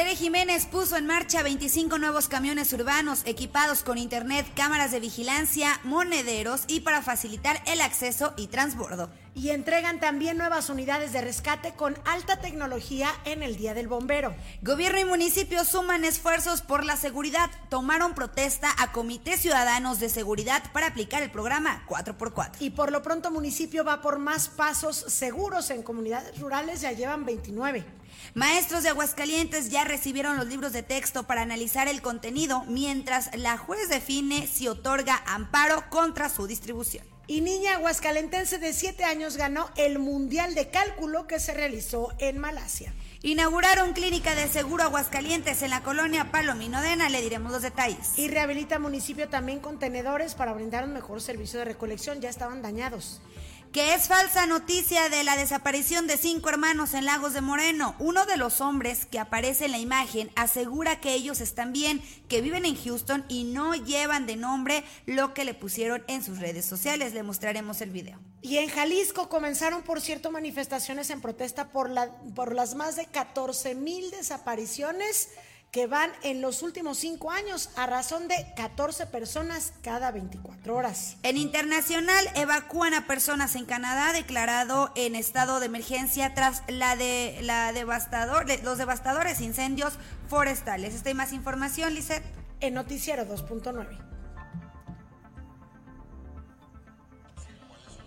Tere Jiménez puso en marcha 25 nuevos camiones urbanos equipados con internet, cámaras de vigilancia, monederos y para facilitar el acceso y transbordo. Y entregan también nuevas unidades de rescate con alta tecnología en el Día del Bombero. Gobierno y municipios suman esfuerzos por la seguridad. Tomaron protesta a comités ciudadanos de seguridad para aplicar el programa 4x4. Y por lo pronto municipio va por más pasos seguros en comunidades rurales, ya llevan 29. Maestros de Aguascalientes ya recibieron los libros de texto para analizar el contenido mientras la juez define si otorga amparo contra su distribución. Y niña aguascalentense de 7 años ganó el Mundial de Cálculo que se realizó en Malasia. Inauguraron clínica de seguro Aguascalientes en la colonia Palominodena, le diremos los detalles. Y rehabilita municipio también contenedores para brindar un mejor servicio de recolección, ya estaban dañados que es falsa noticia de la desaparición de cinco hermanos en Lagos de Moreno. Uno de los hombres que aparece en la imagen asegura que ellos están bien, que viven en Houston y no llevan de nombre lo que le pusieron en sus redes sociales. Le mostraremos el video. Y en Jalisco comenzaron, por cierto, manifestaciones en protesta por, la, por las más de 14 mil desapariciones que van en los últimos cinco años a razón de 14 personas cada 24 horas. En internacional evacúan a personas en Canadá declarado en estado de emergencia tras la de la devastador, los devastadores incendios forestales. Esta y más información, Lisette. En Noticiero 2.9.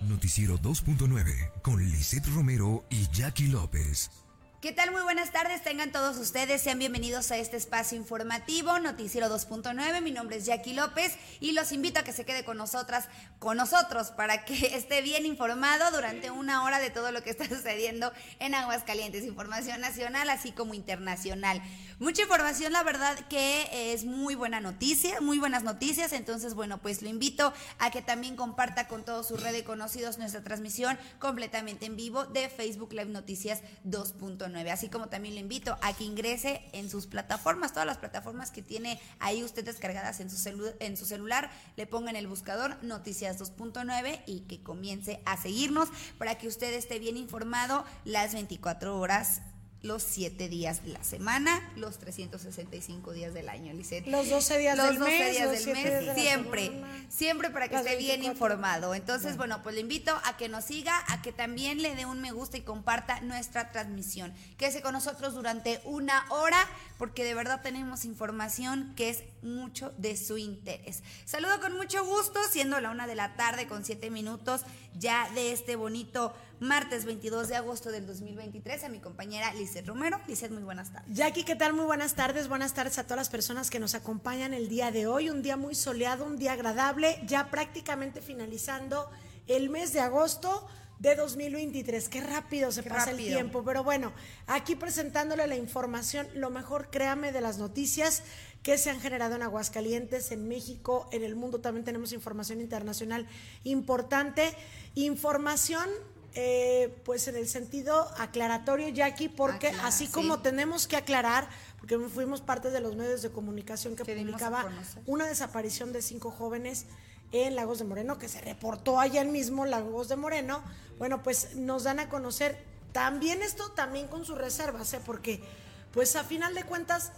Noticiero 2.9 con Lisette Romero y Jackie López. ¿Qué tal? Muy buenas tardes, tengan todos ustedes, sean bienvenidos a este espacio informativo, Noticiero 2.9, mi nombre es Jackie López y los invito a que se quede con nosotras, con nosotros, para que esté bien informado durante una hora de todo lo que está sucediendo en Aguascalientes, información nacional así como internacional. Mucha información, la verdad que es muy buena noticia, muy buenas noticias, entonces bueno, pues lo invito a que también comparta con todos sus redes conocidos nuestra transmisión completamente en vivo de Facebook Live Noticias 2.9. Así como también le invito a que ingrese en sus plataformas, todas las plataformas que tiene ahí usted descargadas en su, en su celular, le ponga en el buscador Noticias 2.9 y que comience a seguirnos para que usted esté bien informado las 24 horas los 7 días de la semana, los 365 días del año, Lisette. Los 12 días del mes. días del mes, siempre, siempre para que esté bien informado. Entonces, bueno. pues le invito a que nos siga, a que también le dé un me gusta y comparta nuestra transmisión. Quédese con nosotros durante una hora, porque de verdad tenemos información que es mucho de su interés. Saludo con mucho gusto, siendo la una de la tarde con siete minutos ya de este bonito martes 22 de agosto del 2023 a mi compañera Lizeth Romero. Lizeth, muy buenas tardes. Jackie, ¿qué tal? Muy buenas tardes. Buenas tardes a todas las personas que nos acompañan el día de hoy. Un día muy soleado, un día agradable, ya prácticamente finalizando el mes de agosto de 2023. Qué rápido se pasa el tiempo. Pero bueno, aquí presentándole la información, lo mejor, créame, de las noticias que se han generado en Aguascalientes, en México, en el mundo. También tenemos información internacional importante. Información eh, pues en el sentido aclaratorio, Jackie, porque así como tenemos que aclarar, porque fuimos parte de los medios de comunicación que publicaba una desaparición de cinco jóvenes en Lagos de Moreno, que se reportó allá mismo, Lagos de Moreno, bueno, pues nos dan a conocer también esto, también con sus reservas, ¿eh? porque pues a final de cuentas,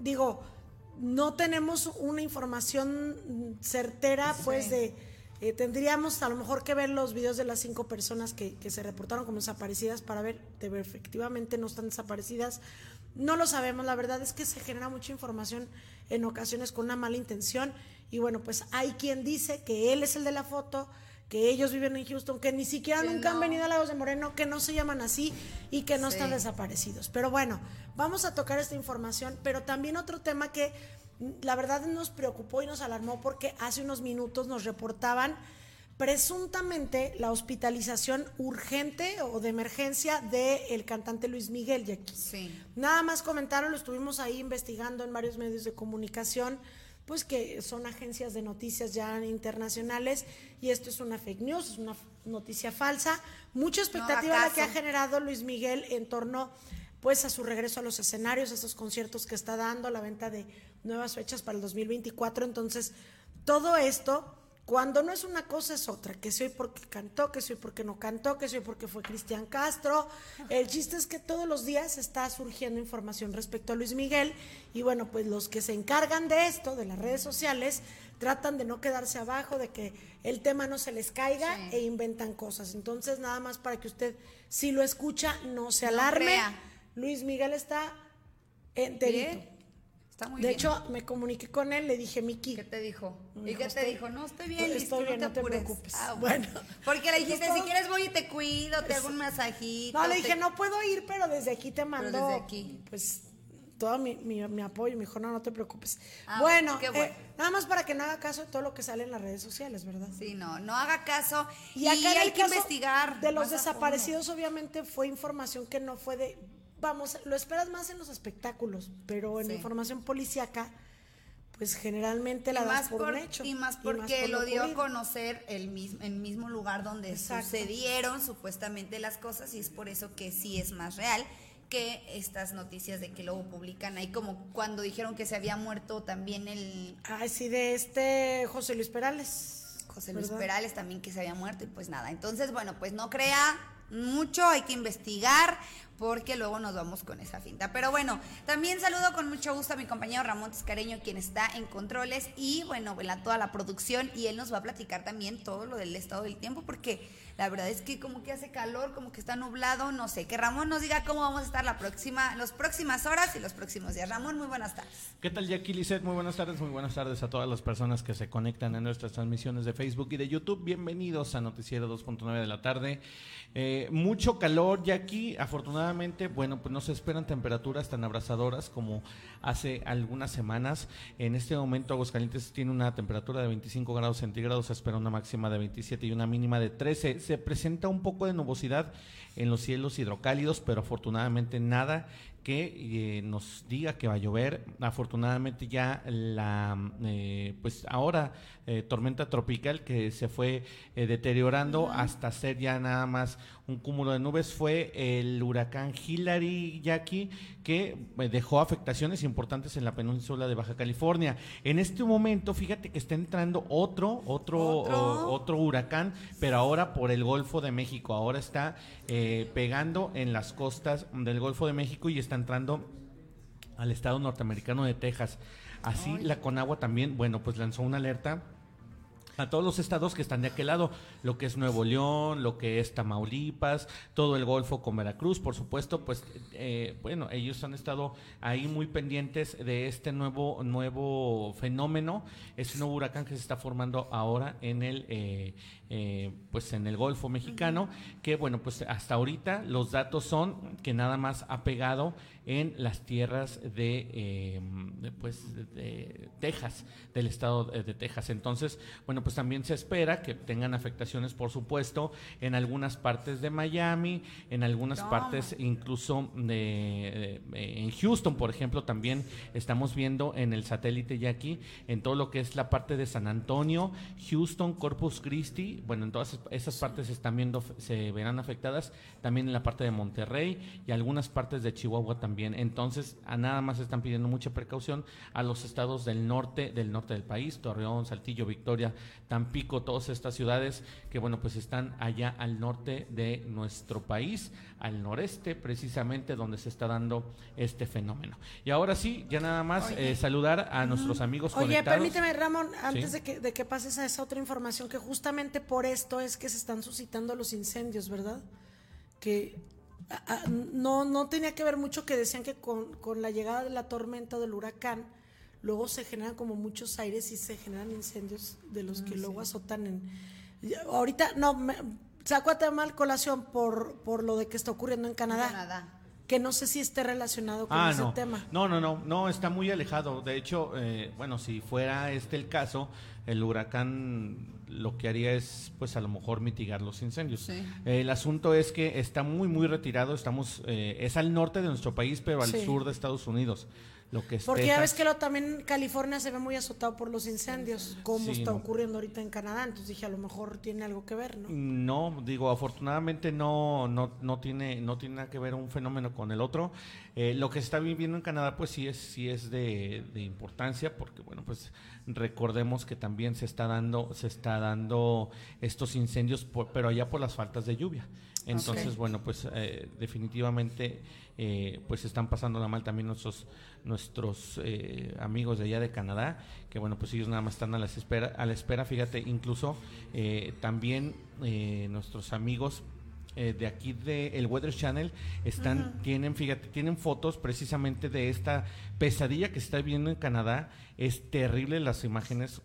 digo, no tenemos una información certera, pues de eh, tendríamos a lo mejor que ver los videos de las cinco personas que, se reportaron como desaparecidas para ver de efectivamente no están desaparecidas. No lo sabemos, la verdad es que se genera mucha información en ocasiones con una mala intención y bueno, pues hay quien dice que él es el de la foto, que ellos viven en Houston, que ni siquiera nunca han venido a Lagos de Moreno, que no se llaman así y que no están desaparecidos. Pero bueno, vamos a tocar esta información, pero también otro tema que la verdad nos preocupó y nos alarmó porque hace unos minutos nos reportaban presuntamente la hospitalización urgente o de emergencia del cantante Luis Miguel Jackie. Sí. Nada más comentaron, lo estuvimos ahí investigando en varios medios de comunicación, pues que son agencias de noticias ya internacionales y esto es una fake news, es una noticia falsa. Mucha expectativa la que ha generado Luis Miguel en torno pues a su regreso a los escenarios, a estos conciertos que está dando, la venta de nuevas fechas para el 2024. Entonces, todo esto Cuando no es una cosa es otra, que soy porque cantó, que soy porque no cantó, que soy porque fue Cristian Castro. El chiste es que todos los días está surgiendo información respecto a Luis Miguel y bueno, pues los que se encargan de esto, de las redes sociales, tratan de no quedarse abajo, de que el tema no se les caiga e inventan cosas. Entonces, nada más para que usted, si lo escucha, no se alarme. Luis Miguel está enterito de hecho, me comuniqué con él, le dije, Miki. ¿Qué te dijo? ¿Y qué te dijo? No, estoy bien, listo, estoy no te, preocupes. Ah, bueno. Porque le dijiste, si quieres voy y te cuido, te hago un masajito. No, le dije, no puedo ir, pero desde aquí te mando. desde aquí. Pues todo mi, mi, apoyo. Me dijo, no, no te preocupes. Ah, bueno, eh, nada más para que no haga caso de todo lo que sale en las redes sociales, ¿verdad? Sí, no, no haga caso. Y, acá hay que investigar. De los desaparecidos, obviamente, fue información que no fue de vamos, lo esperas más en los espectáculos, pero en la información policíaca, pues generalmente la das por, hecho. Y más porque lo, dio a conocer el mismo, el mismo lugar donde sucedieron supuestamente las cosas y es por eso que sí es más real que estas noticias de que luego publican ahí como cuando dijeron que se había muerto también el... Ah, sí, de este José Luis Perales. José Luis Perales también que se había muerto y pues nada. Entonces, bueno, pues no crea mucho, hay que investigar porque luego nos vamos con esa finta. Pero bueno, también saludo con mucho gusto a mi compañero Ramón Tiscareño, quien está en controles y bueno, en toda la producción y él nos va a platicar también todo lo del estado del tiempo porque la verdad es que como que hace calor, como que está nublado, no sé, que Ramón nos diga cómo vamos a estar la próxima, las próximas horas y los próximos días. Ramón, muy buenas tardes. ¿Qué tal, Jackie Lisset? Muy buenas tardes, muy buenas tardes a todas las personas que se conectan a nuestras transmisiones de Facebook y de YouTube. Bienvenidos a Noticiero 2.9 de la tarde. Eh, mucho calor, Jackie. Afortunadamente, bueno, pues no se esperan temperaturas tan abrasadoras como hace algunas semanas. En este momento, Aguascalientes tiene una temperatura de 25 grados centígrados, se espera una máxima de 27 y una mínima de 13 se presenta un poco de nubosidad en los cielos hidrocálidos, pero afortunadamente nada que eh, nos diga que va a llover. Afortunadamente ya la, eh, pues ahora eh, tormenta tropical que se fue deteriorando hasta ser ya nada más un cúmulo de nubes fue el huracán Hillary Jackie que dejó afectaciones importantes en la península de Baja California. En este momento, fíjate que está entrando otro, otro, ¿Otro? huracán, pero ahora por el Golfo de México. Ahora está pegando en las costas del Golfo de México y está entrando al estado norteamericano de Texas. Así la Conagua también, bueno, pues lanzó una alerta a todos los estados que están de aquel lado, lo que es Nuevo León, lo que es Tamaulipas, todo el Golfo con Veracruz, por supuesto, pues eh, bueno, ellos han estado ahí muy pendientes de este nuevo nuevo fenómeno, es un nuevo huracán que se está formando ahora en el eh, eh, pues en el Golfo mexicano, que bueno, pues hasta ahorita los datos son que nada más ha pegado en las tierras de, pues de Texas, del estado de Texas. Entonces, bueno, pues también se espera que tengan afectaciones, por supuesto, en algunas partes de Miami, en algunas partes incluso de, en Houston, por ejemplo, también estamos viendo en el satélite ya aquí, en todo lo que es la parte de San Antonio, Houston, Corpus Christi, bueno, en todas esas partes se están viendo, se verán afectadas, también en la parte de Monterrey y algunas partes de Chihuahua también. Entonces, a nada más están pidiendo mucha precaución a los estados del norte, del norte del país, Torreón, Saltillo, Victoria, Tampico, todas estas ciudades que, bueno, pues están allá al norte de nuestro país, al noreste precisamente donde se está dando este fenómeno. Y ahora sí, ya nada más eh, saludar a nuestros amigos Oye, permíteme, Ramón, antes de, que, de que pases a esa otra información, que justamente por esto es que se están suscitando los incendios, ¿verdad? Que no, no tenía que ver mucho que decían que con, con la llegada de la tormenta del huracán, luego se generan como muchos aires y se generan incendios de los que ah, luego azotan en... Ahorita, no, me, saco a mal colación por, por lo de que está ocurriendo en Canadá. Que no sé si esté relacionado con ah, ese tema. No, no, no, no, está muy alejado. De hecho, eh, bueno, si fuera este el caso, el huracán lo que haría es, pues a lo mejor mitigar los incendios. el asunto es que está muy, muy retirado. Estamos, eh, es al norte de nuestro país, pero al sur de Estados Unidos. Lo que es Porque ya ves que lo, también California se ve muy azotado por los incendios, como Sí, está no. ocurriendo ahorita en Canadá. Entonces dije, a lo mejor tiene algo que ver, ¿no? No, digo, afortunadamente no, no, no tiene, no tiene nada que ver un fenómeno con el otro. Eh, lo que se está viviendo en Canadá, pues sí es, sí es de, de importancia, porque bueno, pues recordemos que también se está dando, se está dando estos incendios, por- pero allá por las faltas de lluvia. Entonces, bueno, pues eh, definitivamente, eh, pues están pasando mal también nuestros nuestros eh, amigos de allá de Canadá, que bueno, pues ellos nada más están a la espera, a la espera, fíjate, incluso eh, también eh, nuestros amigos eh, de aquí de el Weather Channel están tienen fíjate tienen fotos precisamente de esta pesadilla que se está viviendo en Canadá. Es terrible las imágenes.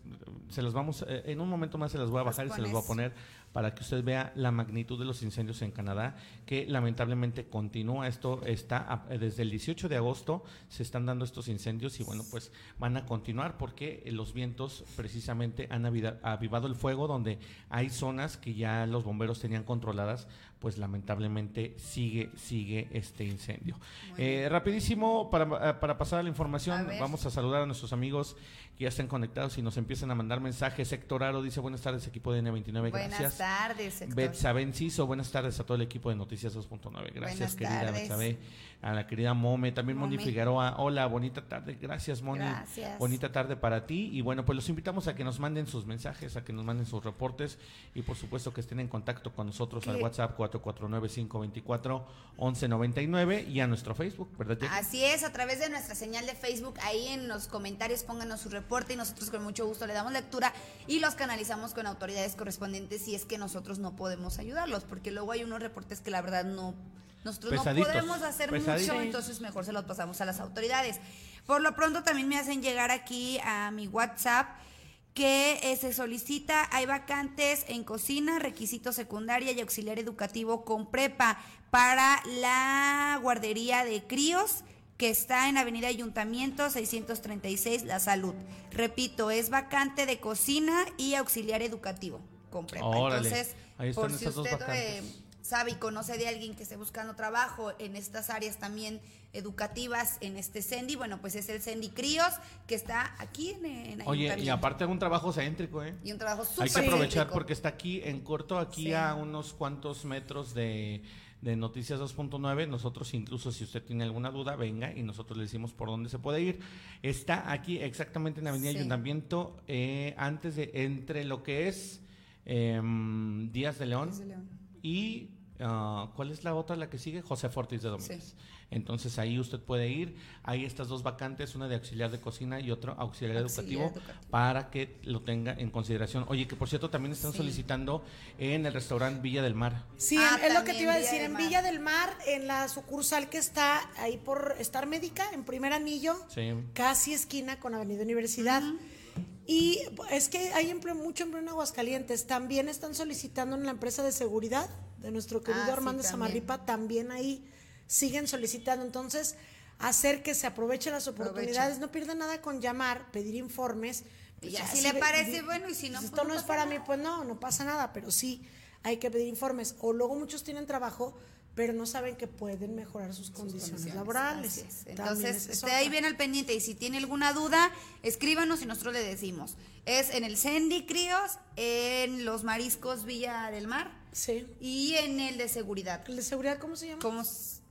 Se las vamos eh, en un momento más se las voy a bajar y se las voy a poner para que usted vea la magnitud de los incendios en Canadá, que lamentablemente continúa. Esto está desde el 18 de agosto, se están dando estos incendios y bueno, pues van a continuar porque los vientos precisamente han avivado el fuego donde hay zonas que ya los bomberos tenían controladas, pues lamentablemente sigue, sigue este incendio. Eh, rapidísimo, para, eh, para pasar a la información, vamos a saludar a nuestros amigos que ya están conectados y nos empiezan a mandar mensajes. Héctor Aro dice, buenas tardes, equipo de N29, Buenas gracias. tardes, Héctor. Betsabe Enciso, buenas tardes a todo el equipo de Noticias 2.9. Gracias, Buenas querida. Betsabe. A la querida Mome, también Moni. Figueroa. Hola, bonita tarde. Gracias, Moni. Gracias. Bonita tarde para ti. Y bueno, pues los invitamos a que nos manden sus mensajes, a que nos manden sus reportes y por supuesto que estén en contacto con nosotros al WhatsApp 449-524-1199 y a nuestro Facebook, ¿verdad? Así es, a través de nuestra señal de Facebook, ahí en los comentarios pónganos su reporte y nosotros con mucho gusto le damos lectura y los canalizamos con autoridades correspondientes si es que nosotros no podemos ayudarlos, porque luego hay unos reportes que la verdad no nosotros Pesaditos, no podemos hacer pesaditos. mucho, entonces mejor se los pasamos a las autoridades. Por lo pronto también me hacen llegar aquí a mi WhatsApp que eh, se solicita, hay vacantes en cocina, requisito secundaria y auxiliar educativo con prepa para la guardería de críos que está en Avenida Ayuntamiento 636 La Salud. Repito, es vacante de cocina y auxiliar educativo con prepa. Órale, Entonces, ahí están por si esas usted eh, sabe y conoce de alguien que esté buscando trabajo en estas áreas también educativas en este CENDI, bueno, pues es el CENDI Críos que está aquí en, en Oye, y aparte un trabajo céntrico, ¿eh? Y un trabajo súper Hay que aprovechar céntrico. porque está aquí en corto, aquí Sí. a unos cuantos metros de, de Noticias 2.9. Nosotros incluso si usted tiene alguna duda, venga y nosotros le decimos por dónde se puede ir. Está aquí exactamente en Avenida Sí. Ayuntamiento, eh, antes de, entre lo que es em, Díaz de León Díaz de León. y... ah, ¿Cuál es la otra, la que sigue? José Fortis de Domínguez. Sí. Entonces ahí usted puede ir. Hay estas dos vacantes, una de auxiliar de cocina y otro auxiliar, Auxiliar educativo, educativo. para que lo tenga en consideración. Oye, que por cierto también están Sí. solicitando en el restaurante Villa del Mar. Sí, Ah, es lo que te iba a Villa decir. del En Mar. Villa del Mar, en la sucursal que está ahí por Star Médica, en primer anillo, Sí. casi esquina con Avenida Universidad. Y es que hay empleo, mucho empleo en Aguascalientes. También están solicitando en la empresa de seguridad de nuestro querido Ah, sí, Armando. Samarripa, también ahí siguen solicitando. Entonces, hacer que se aprovechen las oportunidades. No pierden nada con llamar, pedir informes. Y ya, Ya, si le parece, bueno, y si no, pues esto no no es para nada. mí, pues no, no pasa nada, pero sí hay que pedir informes. O luego muchos tienen trabajo, pero no saben que pueden mejorar sus, condiciones, condiciones, laborales. Entonces, esté ahí bien al pendiente y si tiene alguna duda, escríbanos y nosotros le decimos. Es en el Cendi Críos, en los Mariscos Villa del Mar Sí. y en el de seguridad. ¿El de seguridad cómo se llama? Como,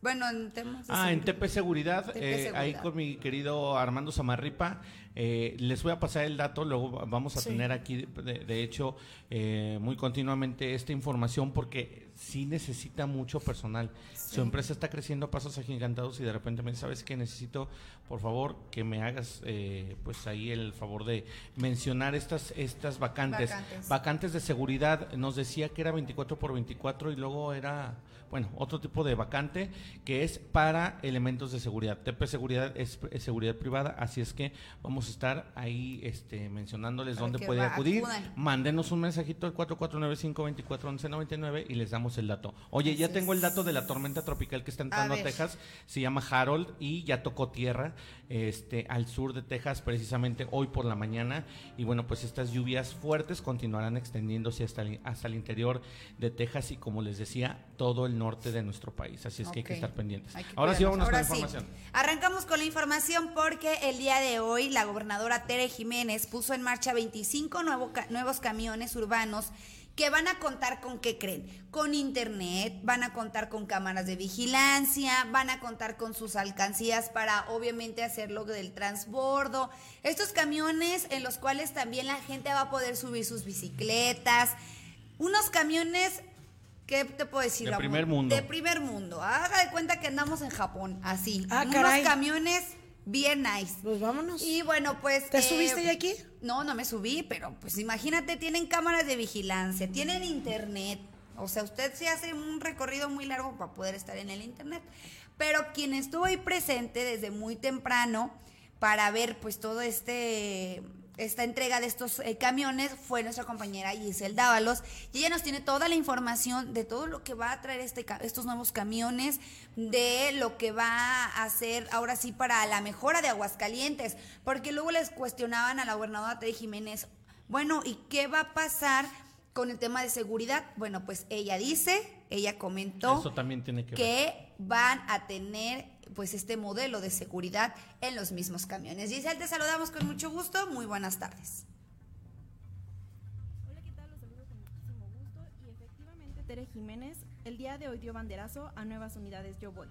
bueno, en temas de Ah, en seguridad. TP Seguridad, TP eh, ahí con mi querido Armando Samarripa. eh, les voy a pasar el dato, luego va- vamos a Sí. tener aquí, de, de hecho, eh, muy continuamente esta información porque sí necesita mucho personal. Su empresa está creciendo a pasos agigantados y de repente me dice, ¿sabes qué? Necesito, por favor, que me hagas, eh, pues ahí el favor de mencionar estas, estas vacantes. Vacantes. Vacantes de seguridad, nos decía que era 24 por 24 y luego era, bueno, otro tipo de vacante que es para elementos de seguridad. TP Seguridad es, es seguridad privada, así es que vamos a estar ahí este, mencionándoles Para dónde puede va- acudir. acudan. Mándenos un mensajito al 4495-241199 y les damos el dato. Oye, ya tengo el dato de la tormenta tropical que está entrando a, ver. Texas. Se llama Harold y ya tocó tierra este, al sur de Texas precisamente hoy por la mañana. Y bueno, pues estas lluvias fuertes continuarán extendiéndose hasta el, hasta el interior de Texas y como les decía, todo el norte de nuestro país. Así es que hay que estar pendientes. Que Ahora sí, vámonos con la sí. información. Arrancamos con la información porque el día de hoy la gobernadora Tere Jiménez puso en marcha 25 nuevo nuevos camiones urbanos que van a contar con, ¿qué creen? Con internet, van a contar con cámaras de vigilancia, van a contar con sus alcancías para obviamente hacer lo del transbordo. Estos camiones en los cuales también la gente va a poder subir sus bicicletas. Unos camiones, ¿qué te puedo decir? De amor? primer mundo. De primer mundo. Haga de cuenta que andamos en Japón, así. Ah, Unos caray. camiones bien nice. Pues vámonos. Y bueno, pues. ¿Te subiste ya aquí? No, no me subí, pero pues imagínate, tienen cámaras de vigilancia, tienen internet. O sea, usted se hace un recorrido muy largo para poder estar en el internet. Pero quien estuvo ahí presente desde muy temprano para ver pues todo este esta entrega de estos eh, camiones fue nuestra compañera Giselle Dávalos y ella nos tiene toda la información de todo lo que va a traer este, estos nuevos camiones, de lo que va a hacer ahora sí para la mejora de Aguascalientes, porque luego les cuestionaban a la gobernadora Tere Jiménez, bueno, ¿y qué va a pasar con el tema de seguridad? Bueno, pues ella dice, ella comentó Eso también tiene que, ver. que van a tener pues este modelo de seguridad en los mismos camiones. Giselle, te saludamos con mucho gusto. Muy buenas tardes. Hola, ¿qué tal? Los saludo con muchísimo gusto y efectivamente Tere Jiménez el día de hoy dio banderazo a nuevas unidades Yo Voy.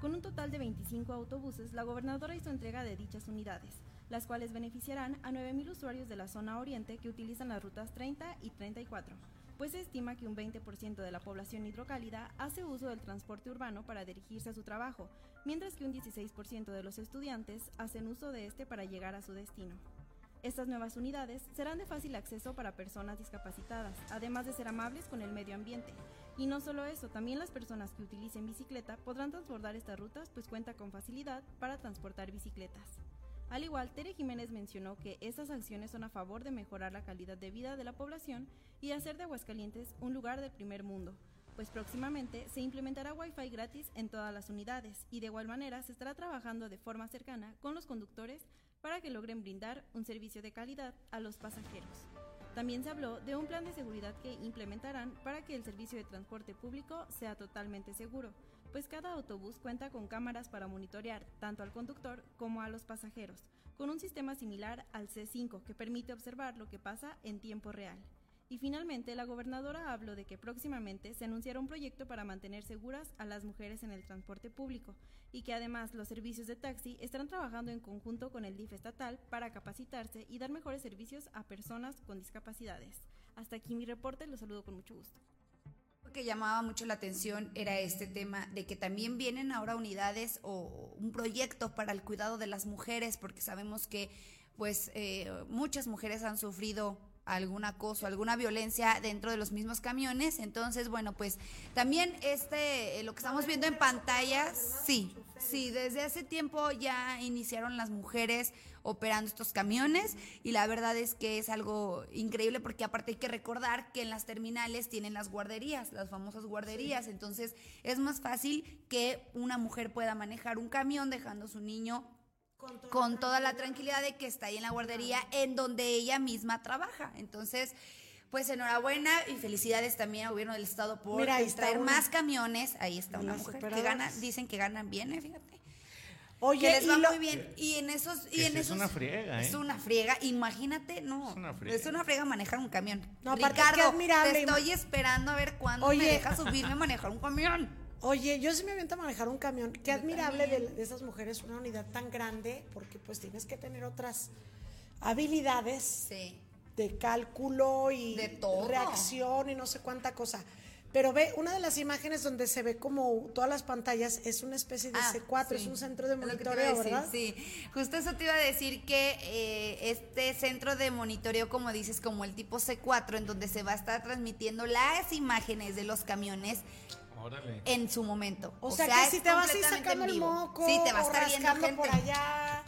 Con un total de 25 autobuses, la gobernadora hizo entrega de dichas unidades, las cuales beneficiarán a 9.000 usuarios de la zona oriente que utilizan las rutas 30 y 34, pues se estima que un 20% de la población hidrocálida hace uso del transporte urbano para dirigirse a su trabajo, mientras que un 16% de los estudiantes hacen uso de este para llegar a su destino. Estas nuevas unidades serán de fácil acceso para personas discapacitadas, además de ser amables con el medio ambiente. Y no solo eso, también las personas que utilicen bicicleta podrán transbordar estas rutas pues cuenta con facilidad para transportar bicicletas. Al igual, Tere Jiménez mencionó que estas acciones son a favor de mejorar la calidad de vida de la población y hacer de Aguascalientes un lugar del primer mundo, pues próximamente se implementará Wi-Fi gratis en todas las unidades y de igual manera se estará trabajando de forma cercana con los conductores para que logren brindar un servicio de calidad a los pasajeros. También se habló de un plan de seguridad que implementarán para que el servicio de transporte público sea totalmente seguro, pues cada autobús cuenta con cámaras para monitorear tanto al conductor como a los pasajeros, con un sistema similar al C5 que permite observar lo que pasa en tiempo real. Y finalmente, la gobernadora habló de que próximamente se anunciará un proyecto para mantener seguras a las mujeres en el transporte público y que además los servicios de taxi estarán trabajando en conjunto con el DIF estatal para capacitarse y dar mejores servicios a personas con discapacidades. Hasta aquí mi reporte, los saludo con mucho gusto. Lo que llamaba mucho la atención era este tema de que también vienen ahora unidades o un proyecto para el cuidado de las mujeres, porque sabemos que pues eh, muchas mujeres han sufrido algún acoso, alguna violencia dentro de los mismos camiones. Entonces, bueno, pues también este, eh, lo que estamos viendo en pantallas, sí, sí, desde hace tiempo ya iniciaron las mujeres operando estos camiones y la verdad es que es algo increíble porque aparte hay que recordar que en las terminales tienen las guarderías, las famosas guarderías, entonces es más fácil que una mujer pueda manejar un camión dejando a su niño con toda la tranquilidad de que está ahí en la guardería en donde ella misma trabaja. Entonces, pues enhorabuena y felicidades también al gobierno del estado por Mira, traer una. más camiones. Ahí está una mujer que gana, dicen que ganan bien, eh, fíjate. Oye, que les va y lo- muy bien. Y en esos, y en sí es esos una friega, ¿eh? Es una friega, imagínate, no. Es una friega. Es una friega manejar un camión. No, Ricardo, admirable. te estoy esperando a ver cuándo Oye. me dejas subirme a manejar un camión. Oye, yo sí me aviento a manejar un camión. Qué admirable de, de esas mujeres, una unidad tan grande, porque pues tienes que tener otras habilidades Sí. de cálculo y De todo. reacción y no sé cuánta cosa. Pero ve, una de las imágenes donde se ve como todas las pantallas es una especie de Ah, C4, es un centro de monitoreo, ¿verdad? Sí, justo eso te iba a decir que eh, este centro de monitoreo, como dices, como el tipo C4, en donde se va a estar transmitiendo las imágenes de los camiones, Órale. en su momento. O, sea, que si te vas a ir sacando en el moco, Sí, te va a o estar viendo rascando gente. por allá,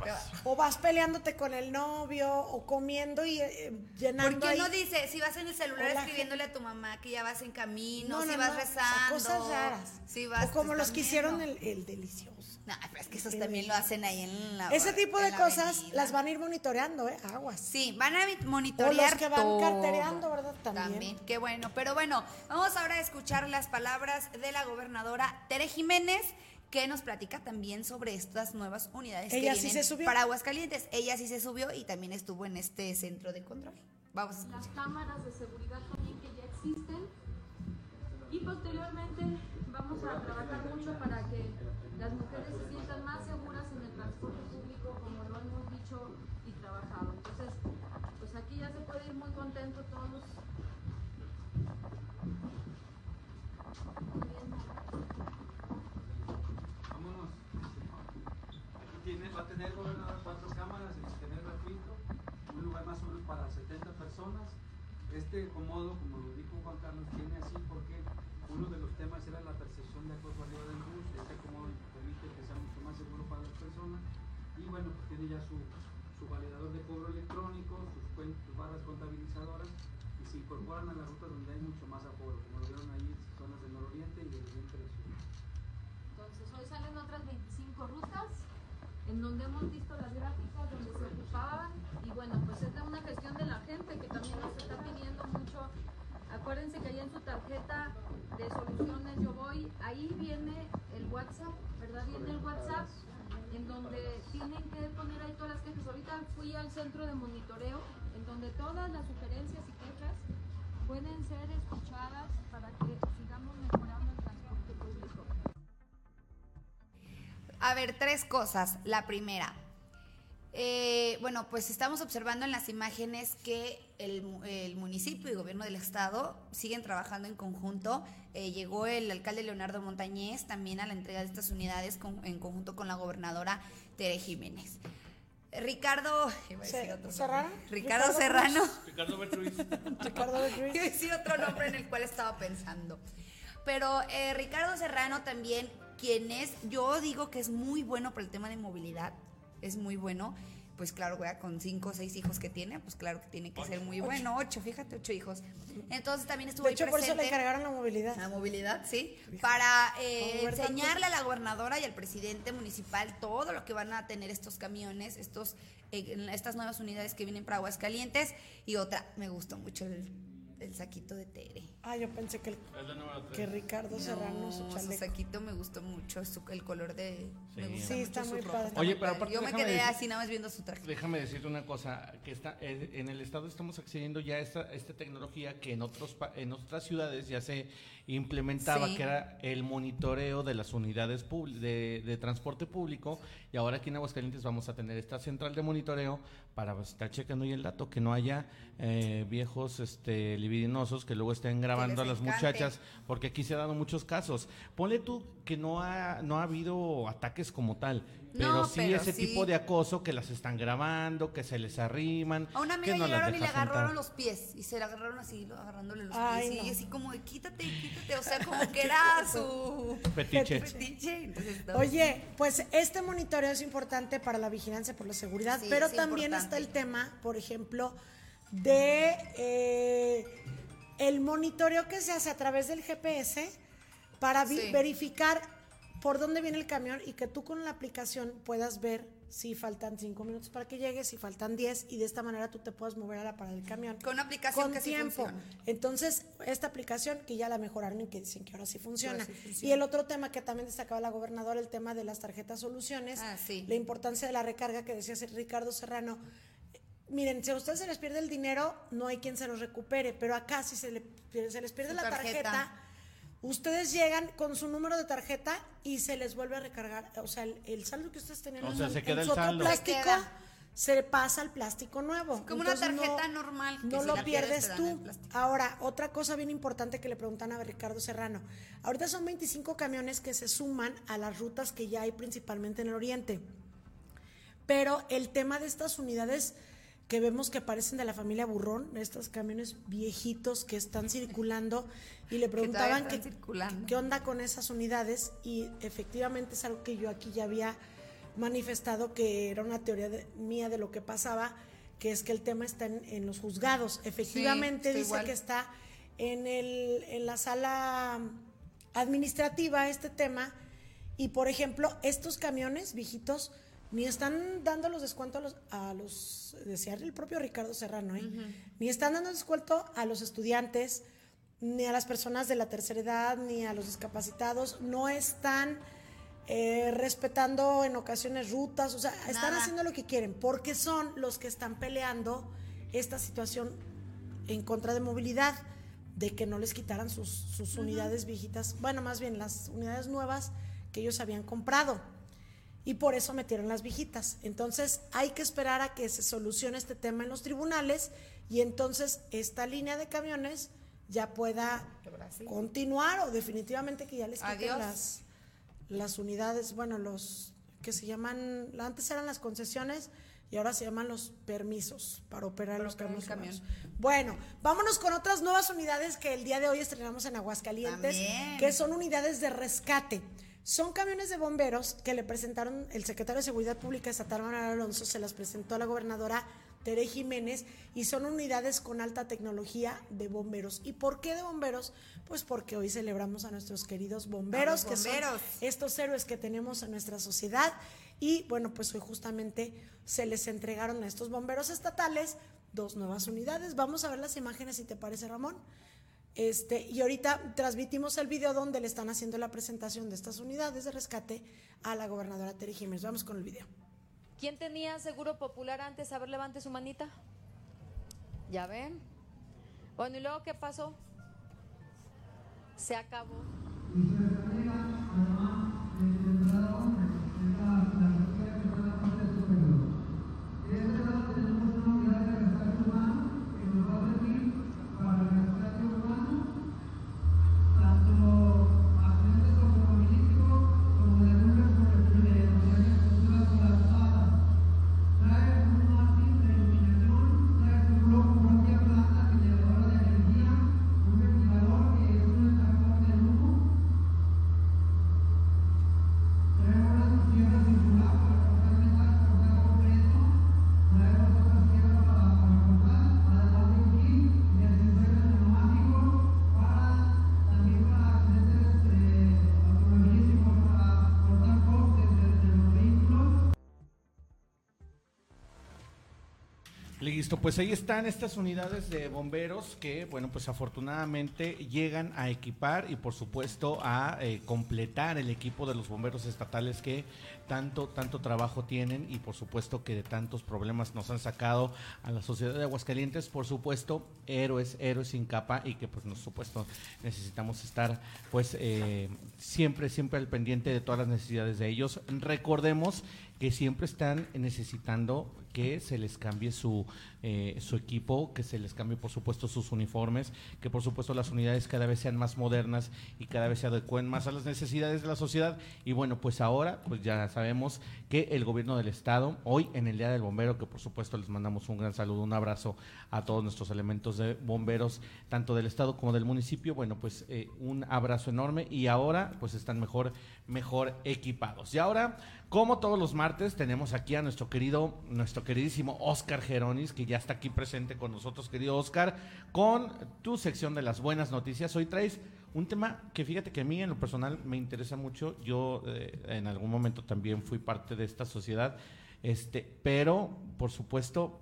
o vas peleándote con el novio, o comiendo y eh, llenando ¿Por qué no dice si vas en el celular escribiéndole a tu mamá que ya vas en camino, No, si vas no, o sea, rezando? cosas raras. Si vas o como los que hicieron el, el delicioso. No, pero es que esos también lo hacen ahí en la Ese tipo de la cosas avenida. las van a ir monitoreando, ¿eh? Aguas. Sí, van a vi- O monitorear los que van todo. cartereando, ¿verdad? También. qué bueno. Pero bueno, vamos ahora a escuchar las palabras de la gobernadora Tere Jiménez, que nos platica también sobre estas nuevas unidades Ella que sí se subió. para Aguascalientes. Ella sí se subió y también estuvo en este centro de control. Vamos a escuchar. las cámaras de seguridad también que ya existen y posteriormente vamos a trabajar mucho para que las mujeres se sientan más seguras en el transporte público como lo hemos dicho y trabajado. Entonces, pues aquí ya se puede ir muy contento todos. Vámonos. Tiene, va a tener gobernador cuatro cámaras en internet gratuito, un lugar más o menos para 70 personas. Este comodo, como lo dijo Juan Carlos, tiene así porque uno de los temas era la percepción de acoso arriba del bus. Este comodo permite que sea mucho más seguro Y bueno, pues tiene ya su, su validador de cobro electrónico, sus, sus barras contabilizadoras y se incorporan a las rutas donde hay mucho más aforo, como lo vieron ahí, zonas del nororiente y del oriente de la ciudad. Entonces, hoy salen otras 25 rutas en donde hemos visto las gráficas donde se ocupaban y bueno, pues es de una gestión de la gente que también nos está pidiendo mucho. Acuérdense que ahí en su tarjeta de soluciones yo voy, ahí viene el WhatsApp, ¿verdad? Viene el WhatsApp en donde tienen que poner ahí todas las fui al centro de monitoreo en donde todas las sugerencias y quejas pueden ser escuchadas para que sigamos mejorando el transporte público. A ver, tres cosas. La primera, eh, bueno, pues estamos observando en las imágenes que el, el municipio y gobierno del estado siguen trabajando en conjunto. Eh, llegó el alcalde Leonardo Montañez también a la entrega de estas unidades con- en conjunto con la gobernadora Tere Jiménez. Ricardo, iba a decir Se- otro ¿Serrano? nombre. Ricardo Ricardo Serrano. Ricardo Bertruiz. Ricardo Bertruiz. Iba a decir otro nombre en el cual estaba pensando. Pero eh, Ricardo Serrano también, quien es, yo digo que es muy bueno para el tema de movilidad, es muy bueno. Pues claro, güey, con cinco o seis hijos que tiene, pues claro que tiene que ser muy bueno. Ocho, fíjate, ocho hijos. Entonces también estuvo De ahí hecho, por eso le encargaron la movilidad. La movilidad, sí. Para eh, enseñarle a la gobernadora y al presidente municipal todo lo que van a tener estos camiones, estos, eh, estas nuevas unidades que vienen para Aguascalientes. Y otra, me gustó mucho el, el saquito de Tere. Ah, yo pensé que, el- Es la número tres. que Ricardo Serrano, su No, su chaleco. saquito me gustó mucho, su- el color de... Me Sí. gusta Sí, mucho está su muy ropa, padre. está Oye, muy pero padre. aparte Yo me quedé decir- así nada más viendo su traje. Déjame decirte una cosa, que está eh, en el estado estamos accediendo ya a esta, esta tecnología que en otros pa- en otras ciudades ya se implementaba, Sí. que era el monitoreo de las unidades de, de transporte público, y ahora aquí en Aguascalientes vamos a tener esta central de monitoreo para estar checando ahí el dato, que no haya eh, viejos este, libidinosos que luego estén grabando a les las encante. muchachas, porque aquí se han dado muchos casos. Ponle tú que no ha, no ha habido ataques como tal, pero No, sí pero ese sí. tipo de acoso que las están grabando, que se les arriman. A una amiga que no las llegaron y le agarraron sentar. los pies y se le agarraron así, agarrándole los Ay, pies y no. así como de quítate, quítate, o sea, como que era su Fetiche. fetiche. Entonces. Oye, pues este monitoreo es importante para la vigilancia por la seguridad, Sí, pero es también importante. está el tema, por ejemplo, de eh, el monitoreo que se hace a través del GPS para Sí. verificar por dónde viene el camión y que tú con la aplicación puedas ver si faltan cinco minutos para que llegue, si faltan 10 y de esta manera tú te puedas mover a la parada del camión. Con una aplicación con que tiempo. Entonces, esta aplicación que ya la mejoraron y que dicen que ahora sí funciona. Ahora sí funciona. Y el otro tema que también destacaba la gobernadora, el tema de las tarjetas soluciones, Ah, sí. la importancia de la recarga que decía Ricardo Serrano. Miren, si a ustedes se les pierde el dinero, no hay quien se los recupere, pero acá si se, le- se les pierde la tarjeta. tarjeta, ustedes llegan con su número de tarjeta y se les vuelve a recargar. O sea, el, el saldo que ustedes tenían O en, sea, se queda en el su otro saldo. plástico, Se se pasa al plástico nuevo. como una tarjeta normal que No si lo pierdes, tú. Ahora, otra cosa bien importante que le preguntan a Ricardo Serrano. Ahorita son 25 camiones que se suman a las rutas que ya hay principalmente en el oriente. Pero el tema de estas unidades que vemos que parecen de la familia Burrón, estos camiones viejitos que están circulando y le preguntaban qué, onda con esas unidades y efectivamente es algo que yo aquí ya había manifestado que era una teoría de- mía de lo que pasaba, que es que el tema está en, en los juzgados. Efectivamente dice igual. que está en, el, en la sala administrativa este tema y por ejemplo estos camiones viejitos ni están dando los descuentos a los, a los decía el propio Ricardo Serrano, ¿eh? ni están dando descuento a los estudiantes, ni a las personas de la tercera edad, ni a los discapacitados, no están eh, respetando en ocasiones rutas, o sea, están haciendo lo que quieren, porque son los que están peleando esta situación en contra de movilidad, de que no les quitaran sus, sus unidades viejitas, bueno, más bien las unidades nuevas que ellos habían comprado. Y por eso metieron las viejitas. Entonces hay que esperar a que se solucione este tema en los tribunales y entonces esta línea de camiones ya pueda continuar o definitivamente que ya les quiten las, las unidades, bueno, los que se llaman, antes eran las concesiones y ahora se llaman los permisos para operar los operar camiones. Bueno, vámonos con otras nuevas unidades que el día de hoy estrenamos en Aguascalientes, También. que son unidades de rescate. Son camiones de bomberos que le presentaron el secretario de Seguridad Pública estatal Manuel Alonso, se las presentó a la gobernadora Tere Jiménez y son unidades con alta tecnología de bomberos. ¿Y por qué de bomberos? Pues porque hoy celebramos a nuestros queridos bomberos, los que bomberos. son estos héroes que tenemos en nuestra sociedad. Y bueno, pues hoy justamente se les entregaron a estos bomberos estatales dos nuevas unidades. Vamos a ver las imágenes si te parece, Ramón. Este, y ahorita transmitimos el video donde le están haciendo la presentación de estas unidades de rescate a la gobernadora Tere Jiménez. Vamos con el video. ¿Quién tenía seguro popular antes? A ver, levante su manita. ¿Ya ven? Bueno, ¿y luego qué pasó? Se acabó. Listo, pues ahí están estas unidades de bomberos que, bueno, pues afortunadamente llegan a equipar y por supuesto a eh, completar el equipo de los bomberos estatales que tanto, tanto trabajo tienen y por supuesto que de tantos problemas nos han sacado a la sociedad de Aguascalientes, por supuesto, héroes, héroes sin capa y que pues por supuesto necesitamos estar pues eh, siempre, siempre al pendiente de todas las necesidades de ellos. Recordemos que siempre están necesitando que se les cambie su, eh, su equipo, que se les cambie por supuesto sus uniformes, que por supuesto las unidades cada vez sean más modernas y cada vez se adecuen más a las necesidades de la sociedad. Y bueno, pues ahora pues ya sabemos que el gobierno del estado, hoy en el Día del Bombero, que por supuesto les mandamos un gran saludo, un abrazo a todos nuestros elementos de bomberos, tanto del estado como del municipio, bueno, pues eh, un abrazo enorme y ahora pues están mejor, mejor equipados. Y ahora, como todos los martes, tenemos aquí a nuestro querido, nuestro queridísimo Oscar Geronis, que ya está aquí presente con nosotros, querido Oscar, con tu sección de las buenas noticias. Hoy traes un tema que fíjate que a mí en lo personal me interesa mucho. Yo eh, en algún momento también fui parte de esta sociedad, este, pero por supuesto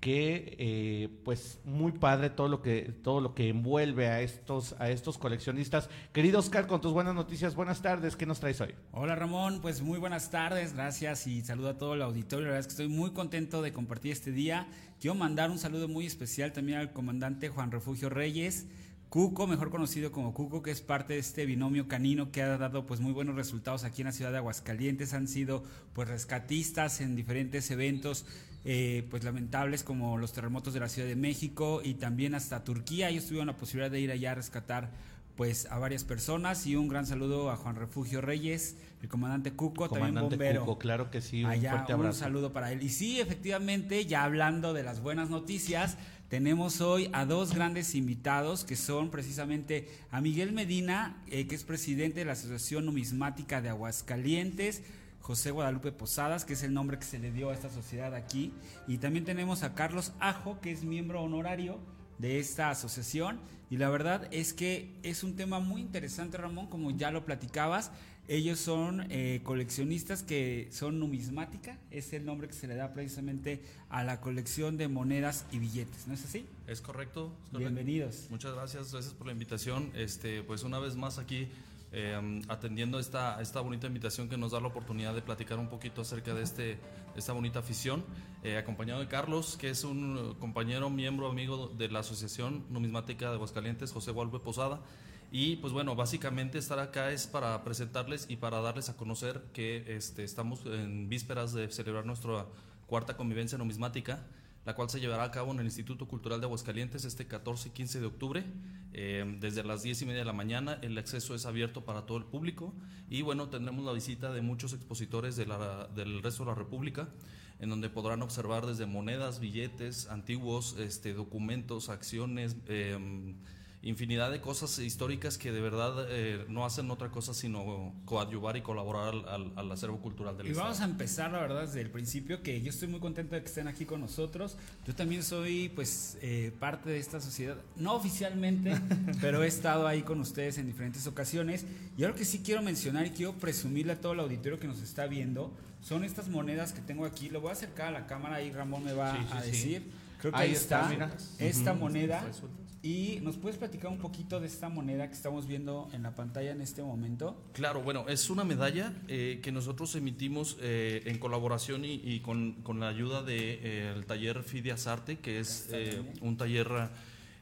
que eh, pues muy padre todo lo que todo lo que envuelve a estos a estos coleccionistas. Querido Oscar, con tus buenas noticias, buenas tardes, ¿qué nos traes hoy? Hola Ramón, pues muy buenas tardes, gracias y saludo a todo el auditorio. La verdad es que estoy muy contento de compartir este día. Quiero mandar un saludo muy especial también al comandante Juan Refugio Reyes. Cuco, mejor conocido como Cuco, que es parte de este binomio canino que ha dado pues muy buenos resultados aquí en la ciudad de Aguascalientes. Han sido pues rescatistas en diferentes eventos eh, pues lamentables como los terremotos de la Ciudad de México y también hasta Turquía. Ellos tuvieron la posibilidad de ir allá a rescatar pues a varias personas y un gran saludo a Juan Refugio Reyes, el comandante Cuco, también bombero. Cuco, claro que sí, un Allá, fuerte un abrazo. saludo para él. Y sí, efectivamente, ya hablando de las buenas noticias, tenemos hoy a dos grandes invitados que son precisamente a Miguel Medina, eh, que es presidente de la Asociación Numismática de Aguascalientes, José Guadalupe Posadas, que es el nombre que se le dio a esta sociedad aquí, y también tenemos a Carlos Ajo, que es miembro honorario de esta asociación. Y la verdad es que es un tema muy interesante, Ramón, como ya lo platicabas. Ellos son eh, coleccionistas que son numismática, es el nombre que se le da precisamente a la colección de monedas y billetes, ¿no es así? Es correcto. es correcto. Bienvenidos. Muchas gracias, gracias por la invitación. Este, pues una vez más aquí eh, atendiendo esta, esta bonita invitación que nos da la oportunidad de platicar un poquito acerca de este, esta bonita afición, eh, acompañado de Carlos, que es un eh, compañero, miembro, amigo de la Asociación Numismática de Aguascalientes, José Guadalupe Posada. Y pues bueno, básicamente estar acá es para presentarles y para darles a conocer que este, estamos en vísperas de celebrar nuestra cuarta convivencia numismática, la cual se llevará a cabo en el Instituto Cultural de Aguascalientes este 14 y 15 de octubre, eh, desde las 10 y media de la mañana. El acceso es abierto para todo el público y bueno, tendremos la visita de muchos expositores de la- del resto de la República, en donde podrán observar desde monedas, billetes antiguos, este, documentos, acciones, eh, infinidad de cosas históricas que de verdad eh, no hacen otra cosa sino coadyuvar y colaborar al, al- al acervo cultural del Y Estado. vamos a empezar, la verdad, desde el principio, que yo estoy muy contento de que estén aquí con nosotros. Yo también soy, pues, eh, parte de esta sociedad, no oficialmente, pero he estado ahí con ustedes en diferentes ocasiones. Y algo que sí quiero mencionar y quiero presumirle a todo el auditorio que nos está viendo, son estas monedas que tengo aquí. Lo voy a acercar a la cámara y Ramón me va Sí, sí, a sí. decir. Creo que Ahí ahí, está, está, mira. esta Ujú. moneda. Y nos puedes platicar un poquito de esta moneda que estamos viendo en la pantalla en este momento. Claro, bueno, es una medalla eh, que nosotros emitimos eh, en colaboración y, y con, con la ayuda del taller Fidias Arte, que es eh, un taller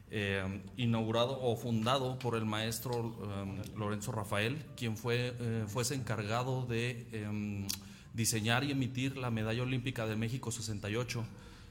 eh, inaugurado o fundado por el maestro eh, Lorenzo Rafael, quien fue eh, fuese encargado de eh, diseñar y emitir la medalla olímpica de México 68.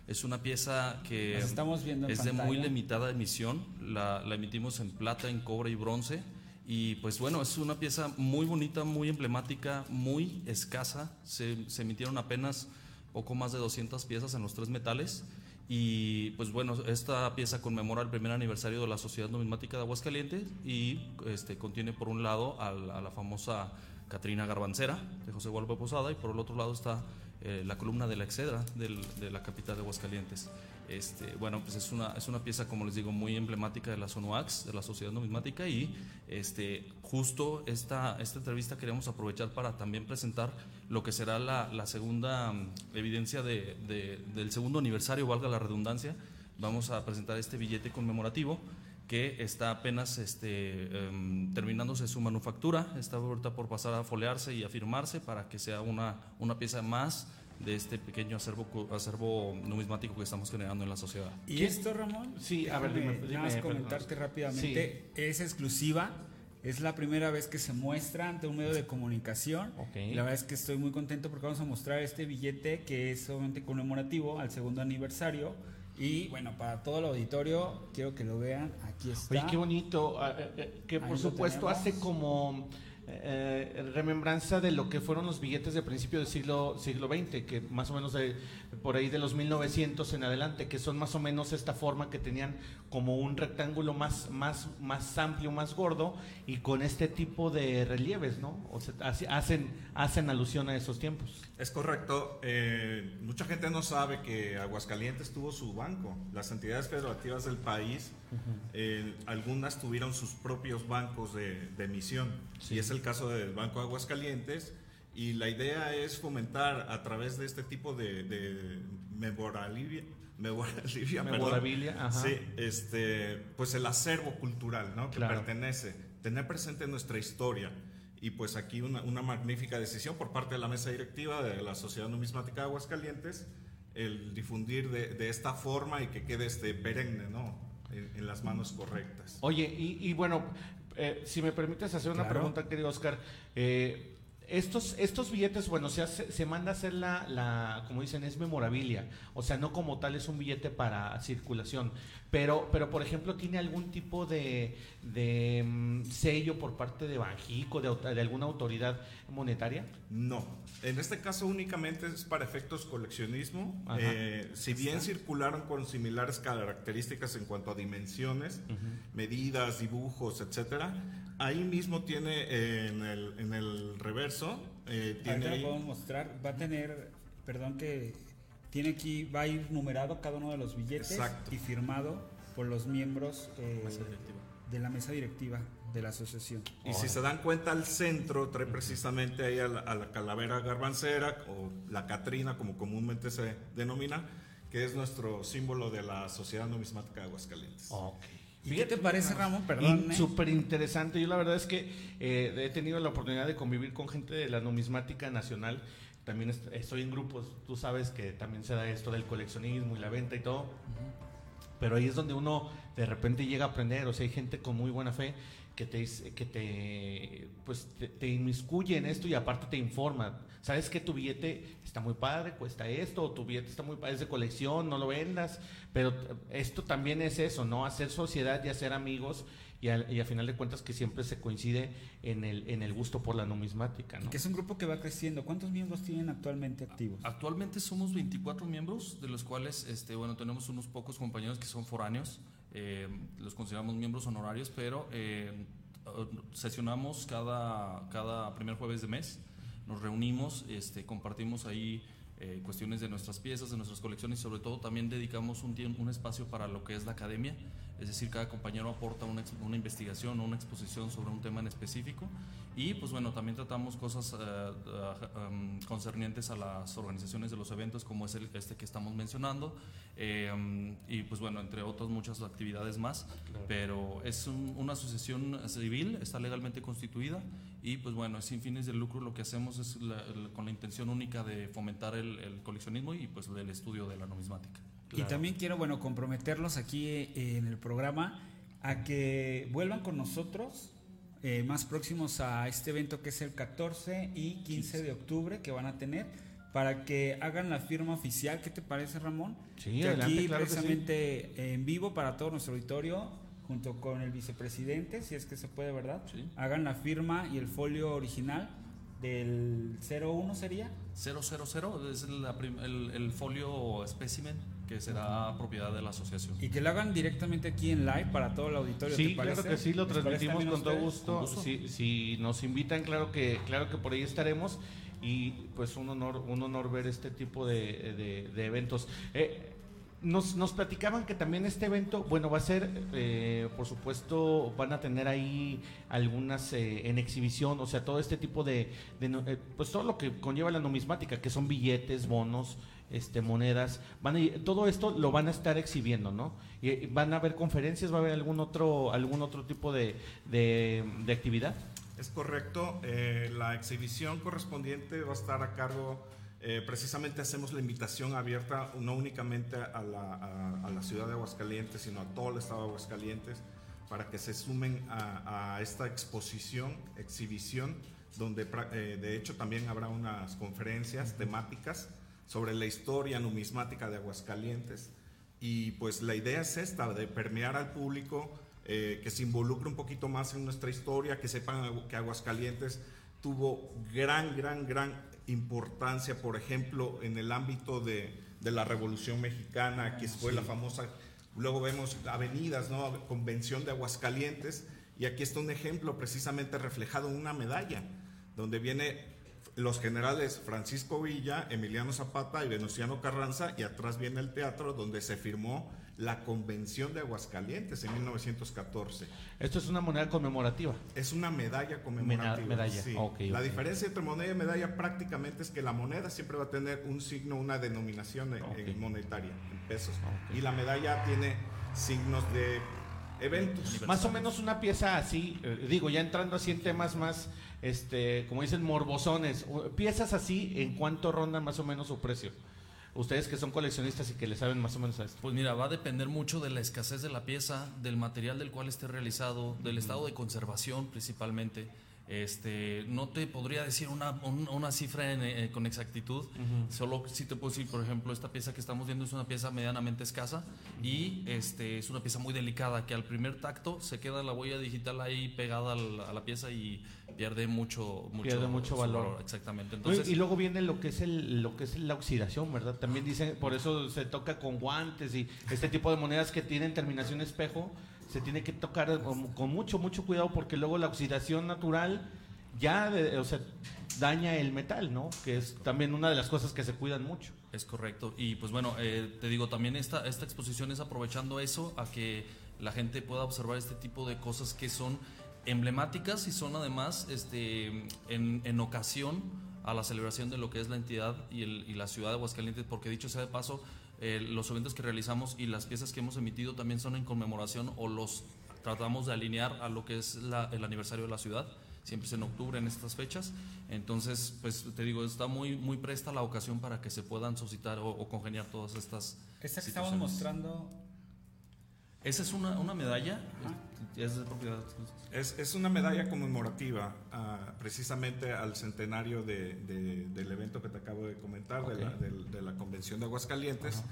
Es una pieza que estamos viendo es de muy limitada emisión. La, la emitimos en plata, en cobre y bronce. Y pues bueno, es una pieza muy bonita, muy emblemática, muy escasa. Se, se emitieron apenas poco más de 200 piezas en los tres metales. Y pues bueno, esta pieza conmemora el primer aniversario de la Sociedad Numismática de Aguascalientes y este, contiene por un lado a, la famosa Catrina Garbancera de José Guadalupe Posada y por el otro lado está eh, la columna de la Excedra de la capital de Aguascalientes. Este, bueno, pues es una, es una pieza, como les digo, muy emblemática de la SONUAX, de la Sociedad Numismática, y este, justo esta, esta entrevista queremos aprovechar para también presentar lo que será la, segunda mm, evidencia de- de- del segundo aniversario, valga la redundancia. Vamos a presentar este billete conmemorativo que está apenas este, em, terminándose su manufactura, está ahorita por pasar a foliarse y a firmarse para que sea una, una pieza más de este pequeño acervo, acervo numismático que estamos generando en la sociedad. ¿Y esto, Ramón? Sí, a ver, Déjame dime, nada más dime, comentarte perdón. rápidamente. Es exclusiva. Es la primera vez que se muestra ante un medio de comunicación. Ok. Y La verdad es que estoy muy contento porque vamos a mostrar este billete que es obviamente conmemorativo al segundo aniversario. Y bueno, para todo el auditorio, quiero que lo vean. Aquí está. Oye, qué bonito, ah, eh, eh, que por supuesto tenemos. hace como eh, remembranza de lo que fueron los billetes de principio del siglo siglo XX, que más o menos de, por ahí de los 1900 en adelante, que son más o menos esta forma que tenían como un rectángulo más más más amplio, más gordo y con este tipo de relieves, ¿no? O sea, hace- hacen hacen alusión a esos tiempos. Es correcto. Eh, mucha gente no sabe que Aguascalientes tuvo su banco. Las entidades federativas del país, eh, algunas tuvieron sus propios bancos de, de emisión. Y es el caso del Banco de Aguascalientes. Y la idea es fomentar a través de este tipo de, de memorabilia, memorabilia, perdón. Memorabilia, ajá. Sí, este, pues el acervo cultural, ¿no? Que Claro. pertenece, tener presente nuestra historia. Y pues aquí una, una magnífica decisión por parte de la mesa directiva de la Sociedad Numismática de Aguascalientes, el difundir de, de esta forma y que quede este perenne, ¿no? En, en las manos correctas. Oye, y, y bueno, eh, si me permites hacer una Claro. pregunta, querido Oscar, eh, estos, estos billetes, bueno, se, hace- se manda a hacer la, la, como dicen, es memorabilia. O sea, no como tal es un billete para circulación. Pero, pero por ejemplo, ¿tiene algún tipo de, de mm, sello por parte de Banjico, de, alguna autoridad monetaria? No, en este caso únicamente es para efectos coleccionismo. Eh, si bien circularon con similares características en cuanto a dimensiones, medidas, dibujos, etcétera, ahí mismo tiene eh, en, el, en el reverso, eh, tiene ahí- podemos mostrar. Va a tener, perdón que tiene aquí, va a ir numerado cada uno de los billetes Exacto. y firmado por los miembros eh, de la mesa directiva de la asociación. Y si se dan cuenta, al centro trae precisamente ahí a la, a la calavera garbancera o la Catrina, como comúnmente se denomina, que es nuestro símbolo de la Sociedad Numismática de Aguascalientes. ¿Y qué te parece, Ramón? Perdón. ¿eh? Súper interesante. Yo la verdad es que eh, he tenido la oportunidad de convivir con gente de la numismática nacional. También est- estoy en grupos, tú sabes que también se da esto del coleccionismo y la venta y todo. Pero ahí es donde uno de repente llega a aprender. O sea, hay gente con muy buena fe que te, que te, pues, te, te inmiscuye en esto y aparte te informa. Sabes que tu billete está muy padre, cuesta esto, o tu billete está muy padre, es de colección, no lo vendas. Pero esto también es eso, ¿no? Hacer sociedad y hacer amigos. Y, al- y a final de cuentas que siempre se coincide en el, en el gusto por la numismática, ¿no? Que es un grupo que va creciendo. ¿Cuántos miembros tienen actualmente activos? Actualmente somos 24 miembros, de los cuales, este, bueno, tenemos unos pocos compañeros que son foráneos, eh, los consideramos miembros honorarios, pero eh, sesionamos cada, cada primer jueves de mes, nos reunimos, este, compartimos ahí eh, cuestiones de nuestras piezas, de nuestras colecciones y sobre todo también dedicamos un, un espacio para lo que es la academia, es decir, cada compañero aporta una, investigación o una exposición sobre un tema en específico. Y pues bueno, también tratamos cosas eh, eh, um, concernientes a las organizaciones de los eventos como es el, este que estamos mencionando. Eh, um, y pues bueno, entre otras muchas actividades más, pero es un- una asociación civil, está legalmente constituida. Y pues bueno, es sin fines de lucro, lo que hacemos es la- con la intención única de fomentar el, el coleccionismo y pues el estudio de la numismática. Y también quiero, bueno, comprometerlos aquí eh, en el programa a que vuelvan con nosotros eh, más próximos a este evento que es el 14 y 15 de octubre que van a tener para que hagan la firma oficial. ¿Qué te parece, Ramón? Sí, que adelante, aquí claro que sí. precisamente en vivo para todo nuestro auditorio junto con el vicepresidente, si es que se puede, ¿verdad? Hagan la firma y el folio original del 01 sería. 000 es la el, el folio espécimen que será propiedad de la asociación. Y que lo hagan directamente aquí en live para todo el auditorio. Sí, ¿te claro que sí, lo ¿Les parece transmitimos con todo gusto. Si, si nos invitan, claro que, claro que por ahí estaremos. Y pues un honor, un honor ver este tipo de, de- de eventos. Eh, nos, nos platicaban que también este evento, bueno, va a ser, eh, por supuesto, van a tener ahí algunas eh, en exhibición, o sea, todo este tipo de, de eh, pues todo lo que conlleva la numismática, que son billetes, bonos, este, monedas, van a todo esto lo van a estar exhibiendo, ¿no? Y, van a haber conferencias, va a haber algún otro, algún otro tipo de, de, actividad. Es correcto. eh, la exhibición correspondiente va a estar a cargo, eh, precisamente hacemos la invitación abierta no únicamente a la, a- la ciudad de Aguascalientes, sino a todo el estado de Aguascalientes, para que se sumen a, esta exposición, exhibición, donde eh, de hecho también habrá unas conferencias temáticas sobre la historia numismática de Aguascalientes. Y pues la idea es esta, de permear al público, eh, que se involucre un poquito más en nuestra historia, que sepan que Aguascalientes tuvo gran, gran, gran importancia, por ejemplo, en el ámbito de, de la Revolución Mexicana, que fue la famosa, luego vemos avenidas, ¿no? Convención de Aguascalientes, y aquí está un ejemplo precisamente reflejado en una medalla, donde viene los generales Francisco Villa, Emiliano Zapata y Venustiano Carranza, y atrás viene el teatro donde se firmó la Convención de Aguascalientes en 1914. Esto es una moneda conmemorativa. Es una medalla conmemorativa. Medalla, sí. La diferencia entre moneda y medalla prácticamente es que la moneda siempre va a tener un signo, una denominación en- en monetaria, en pesos. Y la medalla tiene signos de eventos. Más o menos una pieza así, eh, digo, ya entrando así en temas más, este, como dicen, morbosones, piezas así, ¿en cuánto rondan más o menos su precio? Ustedes que son coleccionistas y que le saben más o menos a esto. Pues mira, va a depender mucho de la escasez de la pieza, del material del cual esté realizado, del estado de conservación principalmente. Este, no te podría decir una, un- una cifra en, eh, con exactitud, solo sí te puedo decir, por ejemplo, esta pieza que estamos viendo es una pieza medianamente escasa y este, es una pieza muy delicada que al primer tacto se queda la huella digital ahí pegada a la pieza y pierde mucho, mucho, Pierde mucho valor. Exactamente. Entonces, y luego viene lo que es el lo que es la oxidación, ¿verdad? También dicen, por eso se toca con guantes y este tipo de monedas que tienen terminación espejo, se tiene que tocar con, con mucho mucho cuidado porque luego la oxidación natural ya de- o sea, daña el metal, ¿no? Que es también una de las cosas que se cuidan mucho. Es correcto. Y pues bueno, eh, te digo, también esta, esta exposición es aprovechando eso a que la gente pueda observar este tipo de cosas que son emblemáticas y son además este, en, en ocasión a la celebración de lo que es la entidad y, el- y la ciudad de Aguascalientes, porque dicho sea de paso, eh, los eventos que realizamos y las piezas que hemos emitido también son en conmemoración o los tratamos de alinear a lo que es la- el aniversario de la ciudad. Siempre es en octubre en estas fechas. Entonces, pues te digo, está muy, muy presta la ocasión para que se puedan suscitar o, o congeniar todas estas. Esta que estamos mostrando, Esa es una, una medalla. Es de propiedad. Es, es una medalla conmemorativa ah, precisamente al centenario de- de- del evento que te acabo de comentar, de, la, de la Convención de Aguascalientes,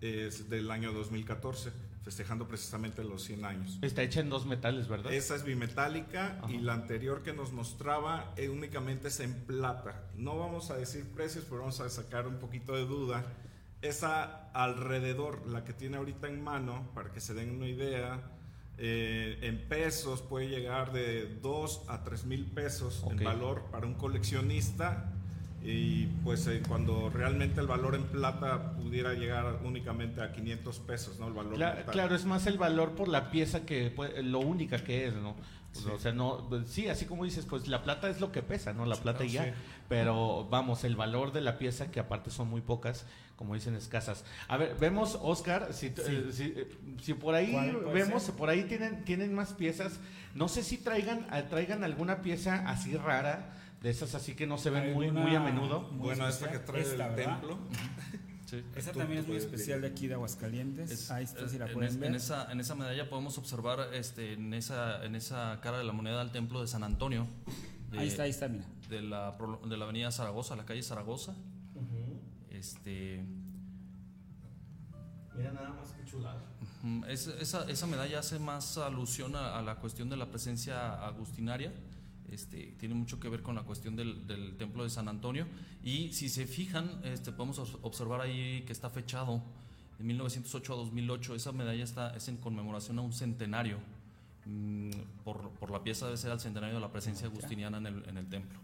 es del año 2014, festejando precisamente los 100 años. Está hecha en dos metales, ¿verdad? Esa es bimetálica y la anterior que nos mostraba eh, únicamente es en plata. No vamos a decir precios, pero vamos a sacar un poquito de duda. Esa alrededor, la que tiene ahorita en mano, para que se den una idea, eh, en pesos puede llegar de 2 a 3 mil pesos Ok. en valor para un coleccionista. Y pues eh, cuando realmente el valor en plata pudiera llegar únicamente a 500 pesos, ¿no? El valor Cla- metal. claro, es más el valor por la pieza que puede- lo única que es, ¿no? Pues, Sí. O sea, no, pues, sí, así como dices, pues la plata es lo que pesa, ¿no? La plata y ya. sí. Pero vamos, el valor de la pieza, que aparte son muy pocas, como dicen, escasas. A ver, vemos, Oscar, si, eh, si, eh, si por ahí ¿Cuál puede vemos, ser? por ahí tienen, tienen más piezas. No sé si traigan, traigan alguna pieza así rara, de esas así que no se ven muy, muy a menudo. muy Bueno, esta que especial. trae Esta, el ¿verdad? templo. Sí. Esa también es muy especial de aquí de Aguascalientes. Es- Ahí está, si la en, pueden es- ver. en esa, en esa medalla podemos observar este, en, esa, en esa cara de la moneda del templo de San Antonio. de- ahí está, ahí está, mira. De la, de la avenida Zaragoza, la calle Zaragoza. Este, Mira nada más que chulada. es- esa, esa medalla hace más alusión a, a la cuestión de la presencia agustinaria. Este, tiene mucho que ver con la cuestión del, del templo de San Antonio. Y si se fijan, este, podemos os- observar ahí que está fechado de 1908 a 2008. Esa medalla está, es en conmemoración a un centenario. Mm, por, por la pieza debe ser al centenario de la presencia agustiniana en el, en el templo.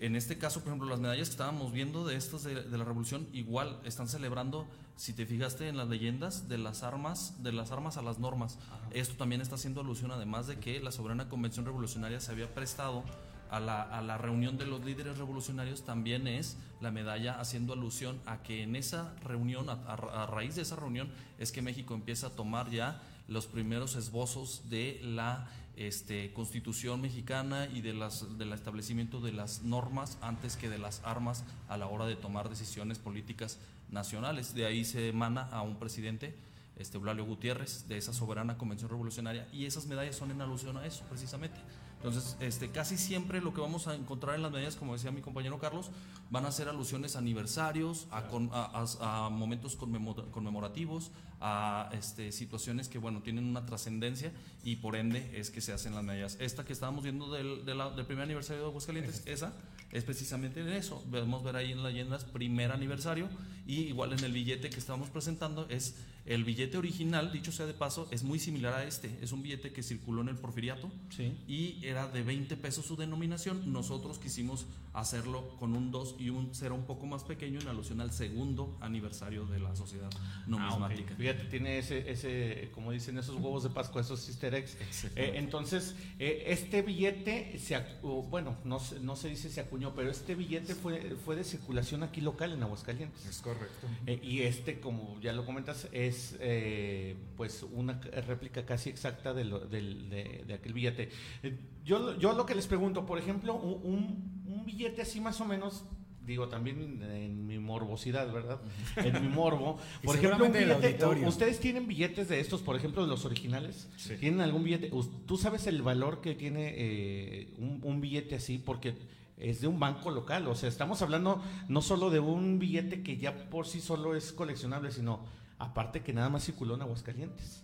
En este caso, por ejemplo, las medallas que estábamos viendo de estas de, de la revolución, igual están celebrando, si te fijaste en las leyendas, de las armas, de las armas a las normas. Esto también está haciendo alusión, además de que la soberana convención revolucionaria se había prestado a la, a la reunión de los líderes revolucionarios, también es la medalla haciendo alusión a que en esa reunión, a, a- a raíz de esa reunión, es que México empieza a tomar ya los primeros esbozos de la este, constitución mexicana y de las, del establecimiento de las normas antes que de las armas a la hora de tomar decisiones políticas nacionales. De ahí se emana a un presidente, este, Eulalio Gutiérrez, de esa soberana convención revolucionaria, y esas medallas son en alusión a eso, precisamente. Entonces, este, casi siempre lo que vamos a encontrar en las medallas, como decía mi compañero Carlos, van a ser alusiones a aniversarios, a, con- a- a- a momentos conmemo- conmemorativos, a este, situaciones que, bueno, tienen una trascendencia y por ende es que se hacen las medallas. Esta que estábamos viendo del, de la- del primer aniversario de Aguascalientes, esa es precisamente en eso. Podemos ver ahí en las leyendas primer aniversario y igual en el billete que estábamos presentando es el billete original, dicho sea de paso, es muy similar a este. Es un billete que circuló en el porfiriato Sí. y era de 20 pesos su denominación. Nosotros quisimos hacerlo con un 2 y un 0 un poco más pequeño en alusión al segundo aniversario de la sociedad Ah, ok. numismática. Fíjate, tiene ese, ese, como dicen, esos huevos de Pascua, esos easter eggs. Eh, entonces, eh, este billete, se, bueno, no, se- no se dice se acuñó, pero este billete fue, fue de circulación aquí local en Aguascalientes. Es correcto. Eh, y este, como ya lo comentas, es eh, pues una réplica casi exacta de, lo- de, de aquel billete. Eh, yo, yo lo que les pregunto, por ejemplo, un, billete así más o menos digo también en mi morbosidad, ¿verdad? En mi morbo. Por ejemplo, un billete-. ¿ustedes tienen billetes de estos, por ejemplo, de los originales? Sí. ¿Tienen algún billete? ¿Tú sabes el valor que tiene eh, un, un billete así? Porque es de un banco local. O sea, estamos hablando no solo de un billete que ya por sí solo es coleccionable, sino aparte que nada más circuló en Aguascalientes.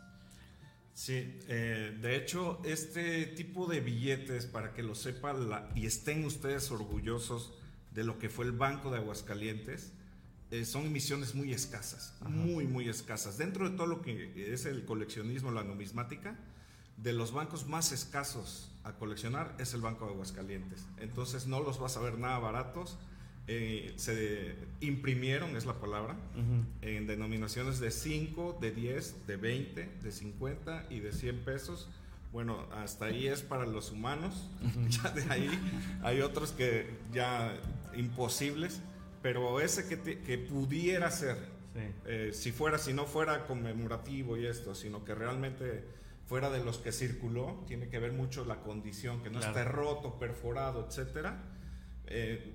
Sí, eh, de hecho, este tipo de billetes, para que lo sepan la- y estén ustedes orgullosos de lo que fue el Banco de Aguascalientes, eh, son emisiones muy escasas, muy, muy escasas. Dentro de todo lo que es el coleccionismo, la numismática, de los bancos más escasos a coleccionar es el Banco de Aguascalientes. Entonces no los vas a ver nada baratos. Eh, se imprimieron, es la palabra, en denominaciones de 5, de 10, de 20, de 50 y de 100 pesos. Bueno, hasta ahí es para los humanos. Ya de ahí hay otros que ya imposibles. Pero ese que, te- que pudiera ser, eh, si fuera, si no fuera conmemorativo y esto, sino que realmente fuera de los que circuló, tiene que ver mucho la condición, que no Claro. esté roto, perforado, etcétera. Eh,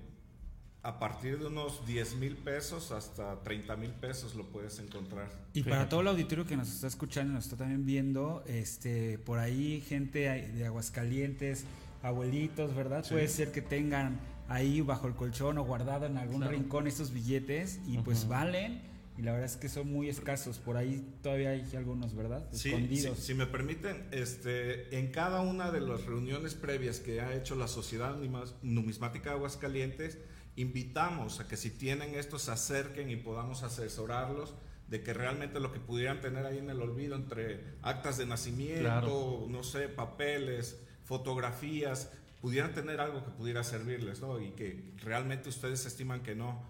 a partir de unos 10 mil pesos hasta 30 mil pesos lo puedes encontrar. Y para todo el auditorio que nos está escuchando y nos está también viendo, este, por ahí gente de Aguascalientes, abuelitos, ¿verdad? Sí. Puede ser que tengan ahí bajo el colchón o guardado en algún Claro. rincón estos billetes y pues valen y la verdad es que son muy escasos. Por ahí todavía hay algunos, ¿verdad? Sí, Escondidos. sí, si me permiten, este, en cada una de las reuniones previas que ha hecho la Sociedad Numis- Numismática de Aguascalientes, invitamos a que si tienen esto se acerquen y podamos asesorarlos de que realmente lo que pudieran tener ahí en el olvido entre actas de nacimiento, Claro. no sé, papeles, fotografías, pudieran tener algo que pudiera servirles, ¿no? Y que realmente ustedes estiman que no,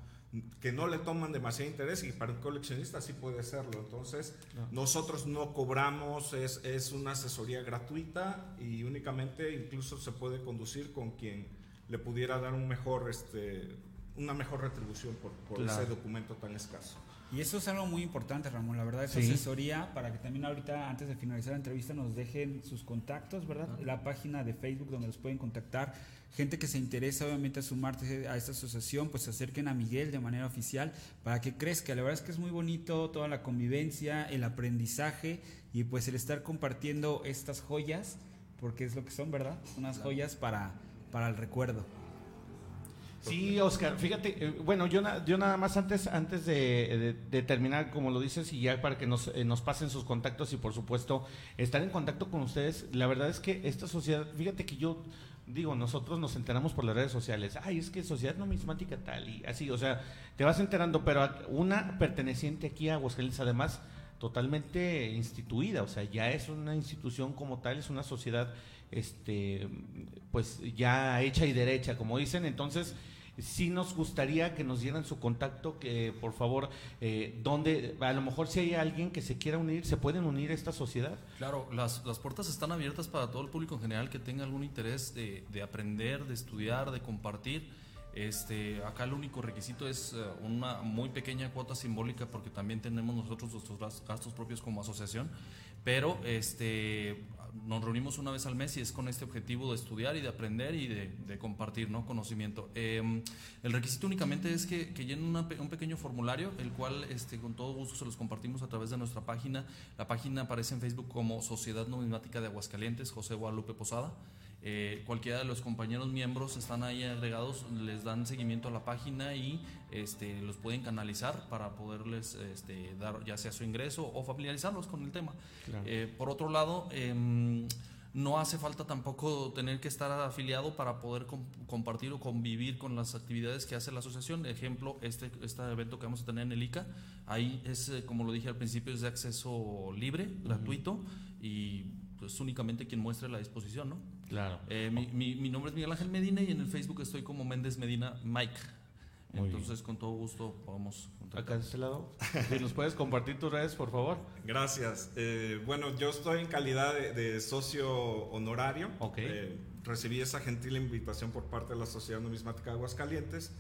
que no le toman demasiado interés y para un coleccionista sí puede serlo. Entonces, nosotros no cobramos, es, es una asesoría gratuita y únicamente incluso se puede conducir con quien le pudiera dar un mejor, este, una mejor retribución por, por Claro. ese documento tan escaso. Y eso es algo muy importante, Ramón. La verdad, esa Sí. asesoría para que también ahorita, antes de finalizar la entrevista, nos dejen sus contactos, ¿verdad? La página de Facebook donde los pueden contactar. Gente que se interesa, obviamente, a sumarse a esta asociación, pues se acerquen a Miguel de manera oficial para que crezca. La verdad es que es muy bonito toda la convivencia, el aprendizaje y pues el estar compartiendo estas joyas, porque es lo que son, ¿verdad? Unas joyas para, para el recuerdo. Sí, Oscar, fíjate, eh, bueno, yo, na- yo nada más antes, antes de, terminar, como lo dices, y ya para que nos, eh, nos pasen sus contactos y por supuesto estar en contacto con ustedes, la verdad es que esta sociedad, fíjate que yo digo, nosotros nos enteramos por las redes sociales, ay, es que sociedad numismática tal y así, o sea, te vas enterando, pero una perteneciente aquí a Aguascalientes además totalmente instituida, o sea, ya es una institución como tal, es una sociedad este pues ya hecha y derecha, como dicen, entonces sí nos gustaría que nos dieran su contacto, que por favor, eh, donde a lo mejor si hay alguien que se quiera unir, se pueden unir a esta sociedad. Claro, las, las puertas están abiertas para todo el público en general que tenga algún interés de, de aprender, de estudiar, de compartir. Este, acá el único requisito es eh, una muy pequeña cuota simbólica porque también tenemos nosotros nuestros gas- gastos propios como asociación, pero este, nos reunimos una vez al mes y es con este objetivo de estudiar y de aprender y de, de compartir ¿no? conocimiento. Eh, el requisito únicamente es que, que llenen una un pequeño formulario, el cual este, con todo gusto se los compartimos a través de nuestra página. La página aparece en Facebook como Sociedad Numismática de Aguascalientes, José Guadalupe Posada. Eh, cualquiera de los compañeros miembros están ahí agregados, les dan seguimiento a la página y este, los pueden canalizar para poderles este, dar ya sea su ingreso o familiarizarlos con el tema. Claro. Eh, por otro lado, em, no hace falta tampoco tener que estar afiliado para poder com- compartir o convivir con las actividades que hace la asociación. Ejemplo, este, este evento que vamos a tener en el ICA, ahí es, eh, como lo dije al principio, es de acceso libre, gratuito y pues únicamente quien muestre la disposición, ¿no? Claro. Eh, mi, mi- mi nombre es Miguel Ángel Medina y en el Facebook estoy como Méndez Medina Mike. Muy bien. Entonces, con todo gusto podemos Acá de este lado. Si nos puedes compartir tus redes, por favor. Gracias. Eh, bueno, yo estoy en calidad de, de socio honorario. Ok. Eh, recibí esa gentil invitación por parte de la Sociedad Numismática de Aguascalientes.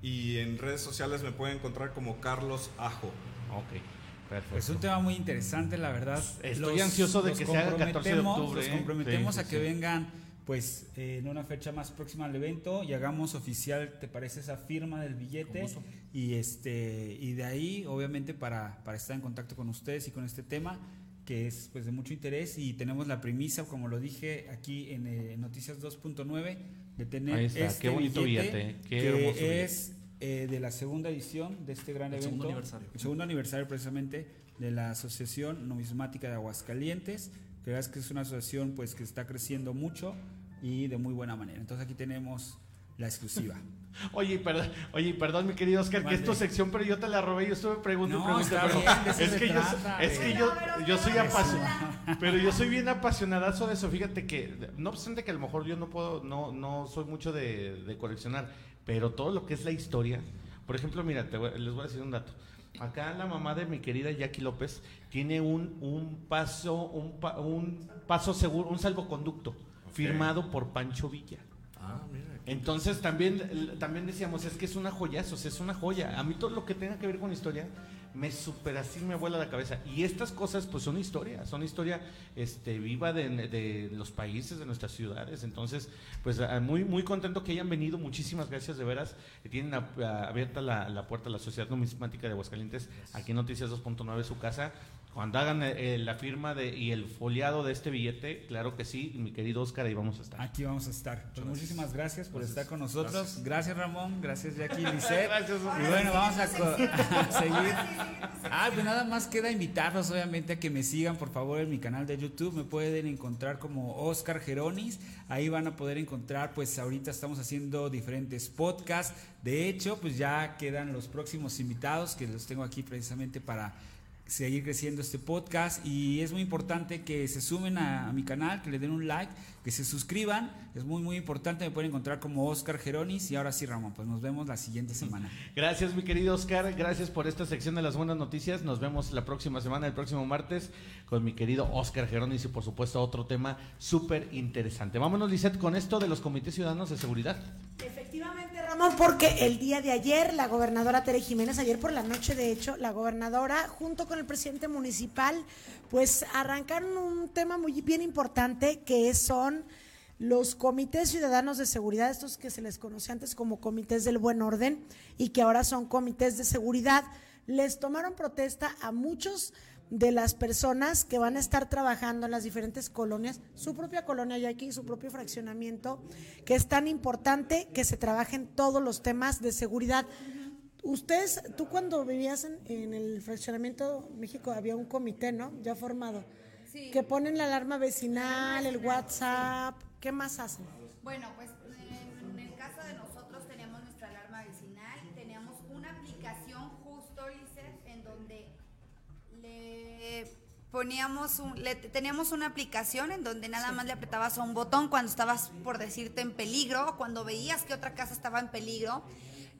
Y en redes sociales me pueden encontrar como Carlos Ajo. Ok, perfecto. Es un tema muy interesante, la verdad. Estoy ansioso de que se haga 14 de comprometemos- octubre, Los ¿eh? comprometemos Sí, a sí, que sí. vengan pues eh, en una fecha más próxima al evento y hagamos oficial, ¿te parece esa firma del billete? Y este y de ahí, obviamente, para, para estar en contacto con ustedes y con este tema que es pues de mucho interés y tenemos la premisa, como lo dije aquí en eh, Noticias 2.9, de tener Ahí está, este qué bonito billete, qué que hermoso billete. es eh, de la segunda edición de este gran El evento. segundo aniversario. El segundo aniversario precisamente de la Asociación Numismática de Aguascalientes, que es que es una asociación pues que está creciendo mucho y de muy buena manera. Entonces aquí tenemos la exclusiva. Oye, perdón, oye, perdón, mi querido Oscar, que es tu sección, pero yo te la robé, yo estuve preguntando No, es se que yo, es que yo, yo soy apasionado, pero yo soy bien apasionadazo de eso, fíjate que, no obstante que a lo mejor yo no puedo, no, no soy mucho de, de coleccionar, pero todo lo que es la historia, por ejemplo, mira, te voy- les voy a decir un dato. Acá la mamá de mi querida Jackie López tiene un, un paso, un, pa- un paso seguro, un salvoconducto firmado por Pancho Villa. Ah, mira. Entonces también, también decíamos, es que es una joyazo, o sea, es una joya. A mí todo lo que tenga que ver con historia me super así me vuela la cabeza. Y estas cosas pues son historia, son historia este, viva de, de los países, de nuestras ciudades. Entonces, pues ah, muy, muy contento que hayan venido, muchísimas gracias de veras. Tienen a- a- abierta la, la puerta a la Sociedad Numismática de Aguascalientes, aquí en Noticias 2.9 su casa. Cuando hagan eh, la firma de, y el foliado de este billete, claro que sí, mi querido Oscar, ahí vamos a estar. Aquí vamos a estar. Pues muchísimas gracias por estar con nosotros. Gracias, Ramón. Gracias Jackie Lisset. Gracias, Y bueno, vamos a, a seguir. Ah, pues nada más queda invitarlos obviamente a que me sigan por favor en mi canal de YouTube. Me pueden encontrar como Oscar Geronis. Ahí van a poder encontrar, pues ahorita estamos haciendo diferentes podcasts. De hecho, pues ya quedan los próximos invitados que los tengo aquí precisamente para seguir creciendo este podcast y es muy importante que se sumen a, a mi canal, que le den un like, que se suscriban, es muy muy importante, me pueden encontrar como Oscar Geronis y ahora sí Ramón, pues nos vemos la siguiente semana. Gracias, mi querido Oscar. Gracias por esta sección de las buenas noticias. Nos vemos la próxima semana, el próximo martes, con mi querido Oscar Geronis y, por supuesto, otro tema súper interesante. Vámonos, Lisette, con esto de los comités ciudadanos de seguridad. Efectivamente, Ramón, porque el día de ayer la gobernadora Tere Jiménez, ayer por la noche de hecho, la gobernadora junto con el presidente municipal, pues arrancaron un tema muy bien importante que son los comités ciudadanos de seguridad, estos que se les conoce antes como comités del buen orden y que ahora son comités de seguridad, les tomaron protesta a muchos de las personas que van a estar trabajando en las diferentes colonias, su propia colonia y aquí, su propio fraccionamiento, que es tan importante que se trabajen todos los temas de seguridad. Ustedes, tú cuando vivías en, en el fraccionamiento México había un comité, ¿no? Ya formado. Sí. Que ponen la alarma vecinal, el WhatsApp, ¿qué más hacen? Bueno, pues en el caso de nosotros teníamos nuestra alarma vecinal, teníamos una aplicación poníamos un, le, teníamos una aplicación en donde nada más le apretabas a un botón cuando estabas por decirte en peligro, o cuando veías que otra casa estaba en peligro,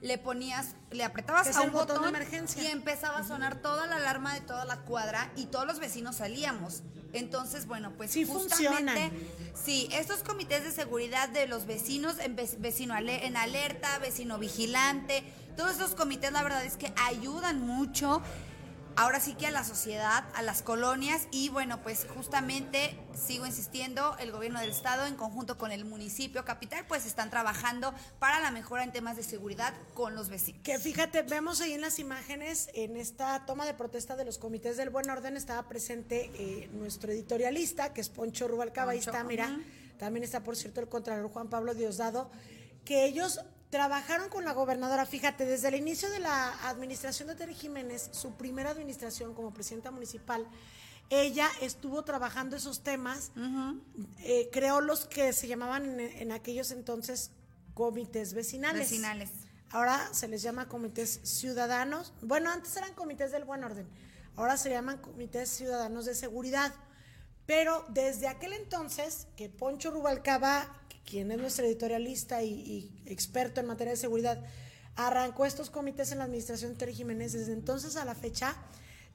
le ponías, le apretabas a un botón botón, de emergencia. y empezaba a sonar toda la alarma de toda la cuadra y todos los vecinos salíamos. Entonces, bueno, pues Sí justamente funcionan. Sí, estos comités de seguridad de los vecinos, en ve- vecino en alerta, vecino vigilante, todos esos comités la verdad es que ayudan mucho ahora sí que a la sociedad, a las colonias y bueno, pues justamente sigo insistiendo, el gobierno del estado en conjunto con el municipio capital pues están trabajando para la mejora en temas de seguridad con los vecinos. Que fíjate, vemos ahí en las imágenes, en esta toma de protesta de los comités del buen orden, estaba presente eh, nuestro editorialista, que es Poncho Rubalcaba, ahí está, mira, también está, por cierto, el Contralor Juan Pablo Diosdado, que ellos trabajaron con la gobernadora, fíjate, desde el inicio de la administración de Tere Jiménez, su primera administración como presidenta municipal, ella estuvo trabajando esos temas, eh, creó los que se llamaban en, en aquellos entonces comités vecinales. Vecinales. Ahora se les llama comités ciudadanos. Bueno, antes eran comités del buen orden. Ahora se llaman comités ciudadanos de seguridad. Pero desde aquel entonces, que Poncho Rubalcaba, quien es nuestro editorialista y, y experto en materia de seguridad, arrancó estos comités en la administración de Tere Jiménez, desde entonces a la fecha,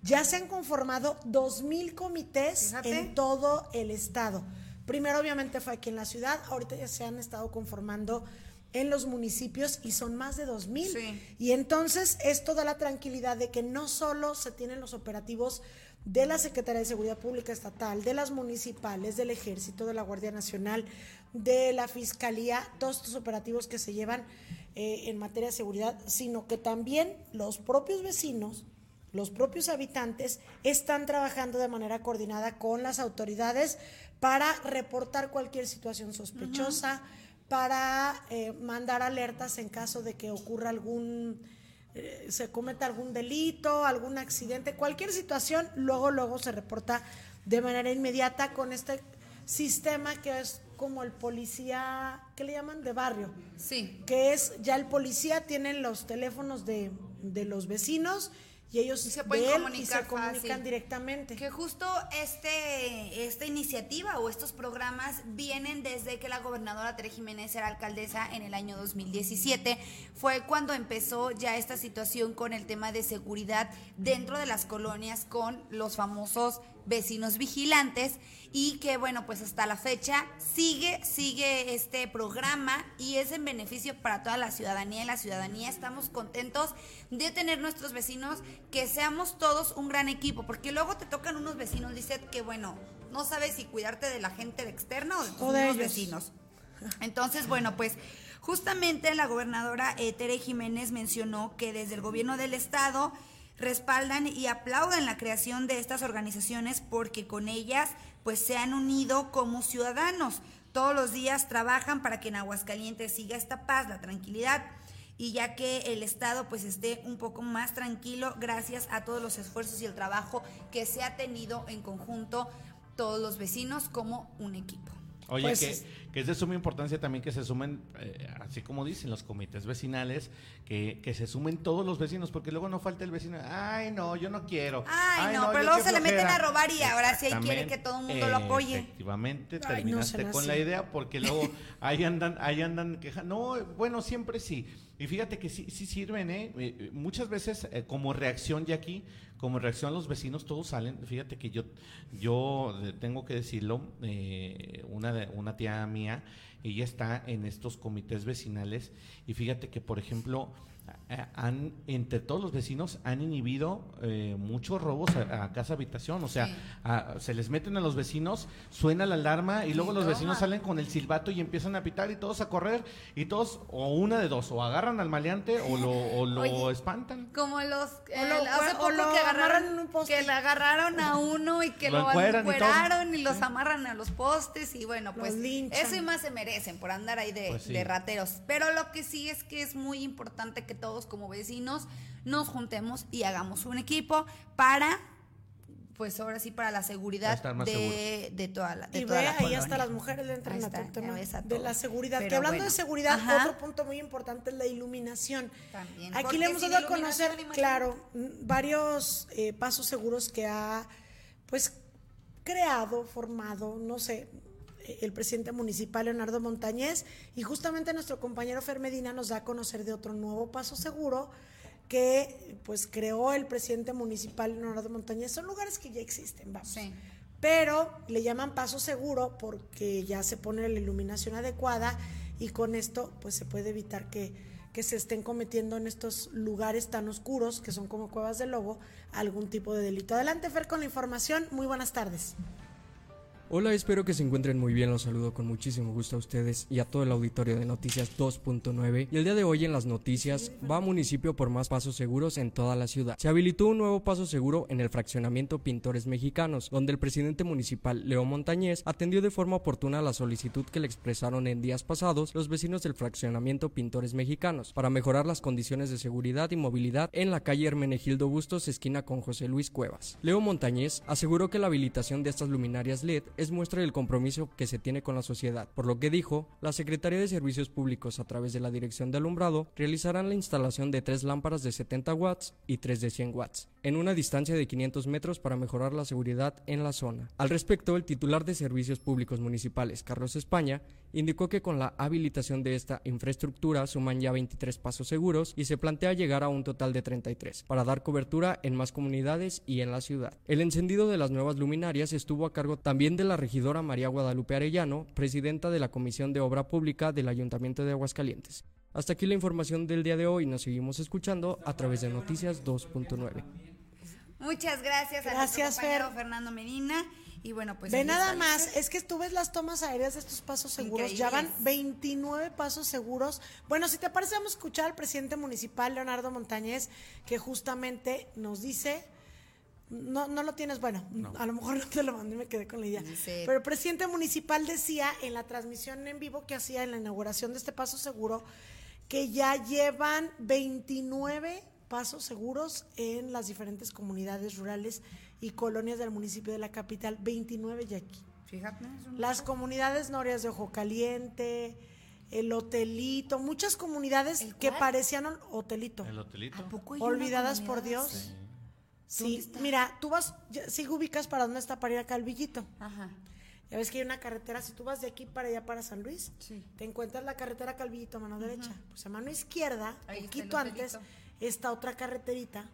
ya se han conformado 2.000 comités Fíjate. en todo el estado. Primero, obviamente, fue aquí en la ciudad, ahorita ya se han estado conformando en los municipios y son más de 2.000. Sí. Y entonces esto da la tranquilidad de que no solo se tienen los operativos de la Secretaría de Seguridad Pública Estatal, de las municipales, del Ejército, de la Guardia Nacional, de la Fiscalía, todos estos operativos que se llevan eh, en materia de seguridad, sino que también los propios vecinos, los propios habitantes están trabajando de manera coordinada con las autoridades para reportar cualquier situación sospechosa, para eh, mandar alertas en caso de que ocurra algún eh, se cometa algún delito, algún accidente, cualquier situación, luego, luego se reporta de manera inmediata con este sistema que es como el policía, ¿qué le llaman? De barrio. Sí. Que es, ya el policía tiene los teléfonos de, de los vecinos y ellos se pueden comunicar y se comunican fácil. directamente. Que justo este, esta iniciativa o estos programas vienen desde que la gobernadora Tere Jiménez era alcaldesa en el año 2017. Fue cuando empezó ya esta situación con el tema de seguridad dentro de las colonias con los famosos vecinos vigilantes y que bueno pues hasta la fecha sigue sigue este programa y es en beneficio para toda la ciudadanía y la ciudadanía estamos contentos de tener nuestros vecinos que seamos todos un gran equipo porque luego te tocan unos vecinos dice que bueno no sabes si cuidarte de la gente de externa o de tus de ellos. vecinos entonces bueno pues justamente la gobernadora eh, Tere Jiménez mencionó que desde el gobierno del estado respaldan y aplauden la creación de estas organizaciones porque con ellas pues se han unido como ciudadanos. Todos los días trabajan para que en Aguascalientes siga esta paz, la tranquilidad y ya que el Estado pues esté un poco más tranquilo gracias a todos los esfuerzos y el trabajo que se ha tenido en conjunto todos los vecinos como un equipo. Oye, Pues que, que es de suma importancia también que se sumen, eh, así como dicen los comités vecinales, que, que se sumen todos los vecinos, porque luego no falta el vecino, ay no, yo no quiero. Ay, no, pero luego se le meten flojera". a robar y ahora sí ahí quiere que todo el mundo lo apoye. Efectivamente, Ay, terminaste con así. la idea, porque luego ahí andan, ahí andan quejando. No, bueno, siempre sí. Y fíjate que sí, sí sirven, ¿eh? Eh, Muchas veces eh, como reacción ya aquí, como reacción los vecinos todos salen. Fíjate que yo, yo eh, tengo que decirlo, eh, una, una tía mía, ella está en estos comités vecinales y fíjate que, por ejemplo, a- han, entre todos los vecinos han inhibido eh, muchos robos a, a casa habitación, o sea, Sí. a- se les meten a los vecinos, suena la alarma y luego Y los toma. vecinos salen con el silbato y empiezan a pitar y todos a correr y todos, o una de dos, o agarran al maleante o lo, o lo Oye. espantan. Como los O lo- hace o poco lo que agarraron en un poste. que le agarraron a uno y que Lo y encueraron y, los amarran a los postes y bueno, pues eso y más se merecen por andar ahí de, Pues sí. de rateros. Pero lo que sí es que es muy importante que todos como vecinos nos juntemos y hagamos un equipo para pues ahora sí para la seguridad de, de toda la de y toda ve, la ahí colonia. hasta las mujeres le entran a está, todo el tema a de la seguridad. Pero que hablando bueno. de seguridad, Ajá. otro punto muy importante es la iluminación. También, Aquí le hemos dado a conocer, claro, mm, varios eh, pasos seguros que ha, pues, creado, formado, no sé, el presidente municipal Leonardo Montañez y justamente nuestro compañero Fer Medina nos da a conocer de otro nuevo paso seguro que pues creó el presidente municipal Leonardo Montañez. Son lugares que ya existen, vamos. Sí. Pero le llaman paso seguro porque ya se pone la iluminación adecuada y con esto pues se puede evitar que, que se estén cometiendo en estos lugares tan oscuros que son como cuevas de lobo algún tipo de delito. Adelante Fer con la información. Muy buenas tardes. Hola, espero que se encuentren muy bien. Los saludo con muchísimo gusto a ustedes y a todo el auditorio de Noticias 2.9. Y el día de hoy en las noticias va a municipio por más pasos seguros en toda la ciudad. Se habilitó un nuevo paso seguro en el fraccionamiento Pintores Mexicanos, donde el presidente municipal Leo Montañez atendió de forma oportuna la solicitud que le expresaron en días pasados los vecinos del fraccionamiento Pintores Mexicanos para mejorar las condiciones de seguridad y movilidad en la calle Hermenegildo Bustos, esquina con José Luis Cuevas. Leo Montañez aseguró que la habilitación de estas luminarias LED es muestra del compromiso que se tiene con la sociedad, por lo que dijo, la Secretaría de Servicios Públicos a través de la Dirección de Alumbrado realizarán la instalación de tres lámparas de 70 watts y tres de 100 watts, en una distancia de 500 metros para mejorar la seguridad en la zona. Al respecto, el titular de Servicios Públicos Municipales, Carlos España, indicó que con la habilitación de esta infraestructura suman ya 23 pasos seguros y se plantea llegar a un total de 33 para dar cobertura en más comunidades y en la ciudad. El encendido de las nuevas luminarias estuvo a cargo también de la regidora María Guadalupe Arellano, presidenta de la Comisión de Obra Pública del Ayuntamiento de Aguascalientes. Hasta aquí la información del día de hoy. Nos seguimos escuchando a través de Noticias 2.9. Muchas gracias, a Gracias, Fer. Fernando Medina. Y bueno, pues. Ve nada más, es que tú ves las tomas aéreas de estos pasos seguros, ya van Increíbles. 29 pasos seguros. Bueno, si te parece, vamos a escuchar al presidente municipal, Leonardo Montañez, que justamente nos dice, no, no lo tienes, bueno, a lo mejor no te lo mandé y me quedé con la idea, pero el presidente municipal decía en la transmisión en vivo que hacía en la inauguración de este paso seguro, que ya llevan 29 pasos seguros en las diferentes comunidades rurales y colonias del municipio de la capital, 29 ya aquí. Fíjate. Las comunidades norias de Ojo Caliente, el Hotelito, muchas comunidades ¿El que parecían un hotelito. El hotelito. ¿A poco hay una Olvidadas por? Dios. Sí. ¿Dónde Sí, mira, tú vas, sí ubicas para dónde está para ir a Calvillito. Ajá. Ya ves que hay una carretera, si tú vas de aquí para allá para San Luis, Sí. te encuentras la carretera Calvillito a mano derecha. Pues a mano izquierda, Ahí poquito antes, está otra carreterita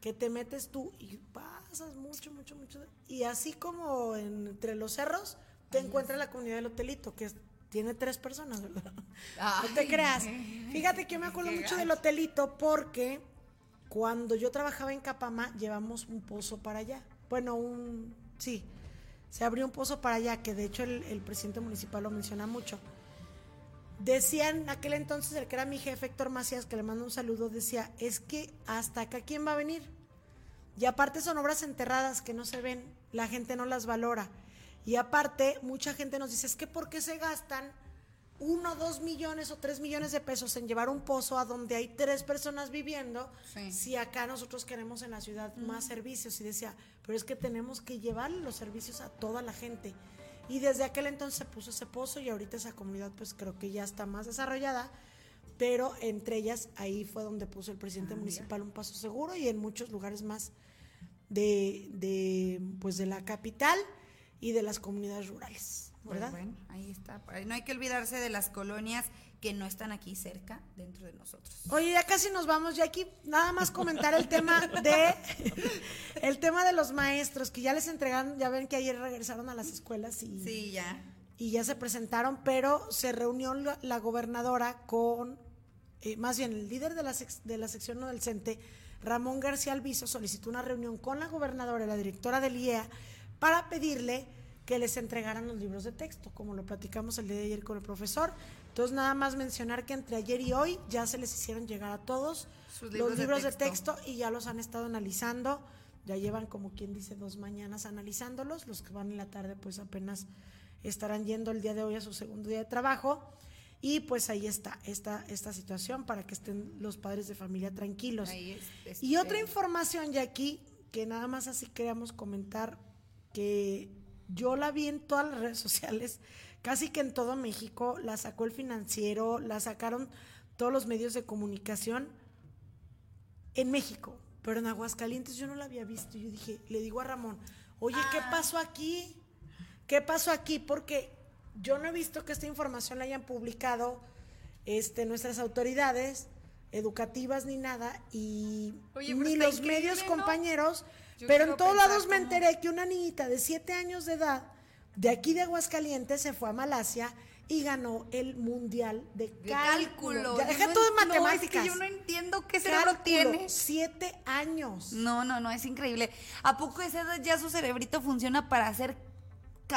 que te metes tú y pasas mucho, mucho, mucho. Y así como en- entre los cerros, te encuentras la comunidad del hotelito, que es- tiene tres personas, ¿verdad? Ay. No te creas. Fíjate que yo me acuerdo Qué mucho del hotelito porque cuando yo trabajaba en Capama llevamos un pozo para allá. Bueno, un... Sí, se abrió un pozo para allá, que de hecho el, presidente municipal lo menciona mucho. Decían aquel entonces, el que era mi jefe, Héctor Macías, que le mando un saludo, decía, es que hasta acá, ¿quién va a venir? Y aparte son obras enterradas que no se ven, la gente no las valora. Y aparte, mucha gente nos dice, es que ¿por qué se gastan uno, dos millones o tres millones de pesos en llevar un pozo a donde hay tres personas viviendo, Sí. si acá nosotros queremos en la ciudad más servicios? Y decía, pero es que tenemos que llevar los servicios a toda la gente. Y desde aquel entonces se puso ese pozo y ahorita esa comunidad pues creo que ya está más desarrollada, pero entre ellas ahí fue donde puso el presidente municipal un paso seguro y en muchos lugares más de, de pues de la capital y de las comunidades rurales, Pues ¿verdad? bueno, ahí está. No hay que olvidarse de las colonias que no están aquí cerca, dentro de nosotros. Oye, ya casi nos vamos, ya aquí nada más comentar el tema de el tema de los maestros que ya les entregaron, ya ven que ayer regresaron a las escuelas y Sí, ya. y ya se presentaron, pero se reunió la, la gobernadora con, eh, más bien el líder de la, sec- de la sección no del CENTE, Ramón García Alviso, solicitó una reunión con la gobernadora y la directora del IEA para pedirle que les entregaran los libros de texto, como lo platicamos el día de ayer con el profesor. Entonces, nada más mencionar que entre ayer y hoy ya se les hicieron llegar a todos Sus los libros de texto. y ya los han estado analizando. Ya llevan, como quien dice, dos mañanas analizándolos. Los que van en la tarde, pues apenas estarán yendo el día de hoy a su segundo día de trabajo. Y pues ahí está, esta, esta situación para que estén los padres de familia tranquilos. Ahí es- y este- otra información, Jackie, que nada más así queríamos comentar, que yo la vi en todas las redes sociales, casi que en todo México, la sacó el financiero, la sacaron todos los medios de comunicación en México, pero en Aguascalientes yo no la había visto. Yo dije, le digo a Ramón, oye, ¿qué pasó aquí? ¿Qué pasó aquí? Porque yo no he visto que esta información la hayan publicado este, nuestras autoridades educativas ni nada y Oye, ni los medios compañeros, Yo pero en todos lados me enteré que una niñita de 7 años de edad de aquí de Aguascalientes se fue a Malasia y ganó el mundial de, De cálculo. cálculo. Ya, deja no todo de en- no, es que matemáticas. yo no entiendo qué cerebro tiene. Siete años. No, no, no, es increíble. ¿A poco esa edad ya su cerebrito funciona para hacer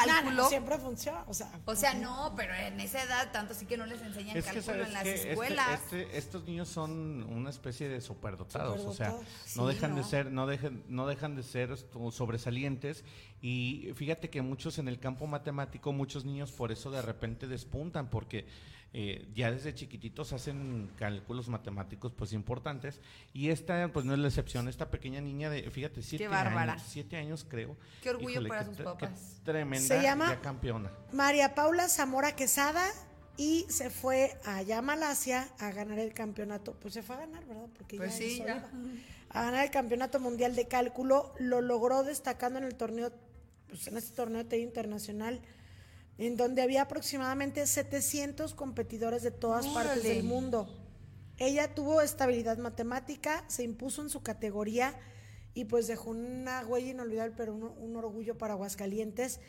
Claro, cálculo? siempre funciona. O sea, O sea, no, pero en esa edad tanto sí que no les enseñan Es cálculo en las que este- escuelas. este- estos niños son una especie de superdotados, o sea, no dejan de ser, no dejan, no dejan de ser sobresalientes y fíjate que muchos en el campo matemático, muchos niños por eso de repente despuntan porque eh, ya desde chiquititos hacen cálculos matemáticos pues importantes y esta pues no es la excepción, esta pequeña niña de, fíjate, siete bárbara. años, siete años creo. Qué orgullo para qué sus tre- qué papás. Tremenda, Se llama- ya campeona. María Paula Zamora Quesada y se fue allá a Malasia a ganar el campeonato. Pues se fue a ganar, ¿verdad? Porque Pues ya sí, eso ya. iba. A ganar el campeonato mundial de cálculo. Lo logró destacando en el torneo, pues en este torneo de TI internacional, en donde había aproximadamente 700 competidores de todas partes del mundo. Ella tuvo estabilidad matemática, se impuso en su categoría y pues dejó una huella inolvidable, pero un, un orgullo para Aguascalientes.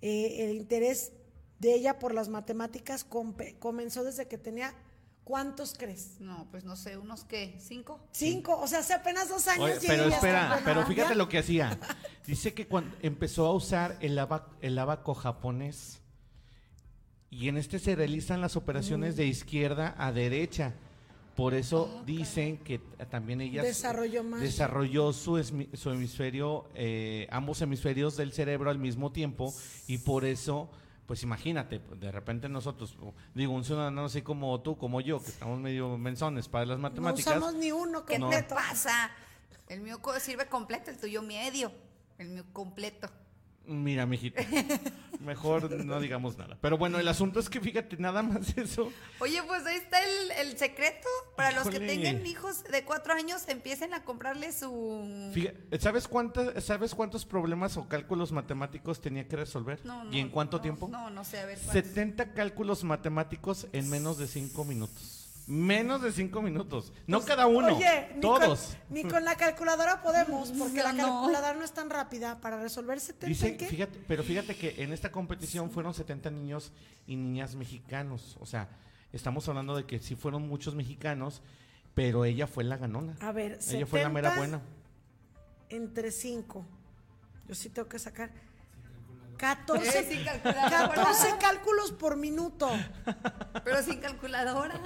Eh, el interés de ella por las matemáticas compe- comenzó desde que tenía ¿Cuántos crees? No, pues no sé, unos qué, cinco. Cinco, o sea, hace apenas dos años. Oye, pero espera, pero fíjate lo que hacía. Dice que cuando empezó a usar el, aba- el abaco japonés y en este se realizan las operaciones Mm. de izquierda a derecha. Por eso dicen que también ella Desarrolló más. desarrolló su, su hemisferio, eh, ambos hemisferios del cerebro al mismo tiempo y por eso, pues imagínate, de repente nosotros, digo, un ciudadano así como tú, como yo, que estamos medio mensones para las No matemáticas. usamos ni uno ¿Qué te completo. pasa? El mío sirve completo, el tuyo medio. El mío completo. Mira, mijito. Mejor no digamos nada. Pero bueno, el asunto es que fíjate, nada más eso. Oye, pues ahí está el, el secreto. Para los que tengan hijos de cuatro años, empiecen a comprarle su... Fija- ¿sabes, cuántas, ¿Sabes cuántos problemas o cálculos matemáticos tenía que resolver? No, no, ¿Y en cuánto no, tiempo? No, no sé, a ver. ¿cuántos? 70 cálculos matemáticos en menos de 5 minutos. Menos de 5 minutos. No cada uno. Pues, Oye, ni todos. Con, ni con la calculadora podemos, porque No, la calculadora no es tan rápida para resolver 70 Dice, ¿en qué? fíjate, pero fíjate que en esta competición fueron 70 niños y niñas mexicanos. O sea, estamos hablando de que sí fueron muchos mexicanos, pero ella fue la ganona. A ver, Ella fue la mera 70 buena. Entre 5. Yo sí tengo que sacar 14, Eh, sin calculadora. 14 cálculos por minuto. Pero sin calculadora.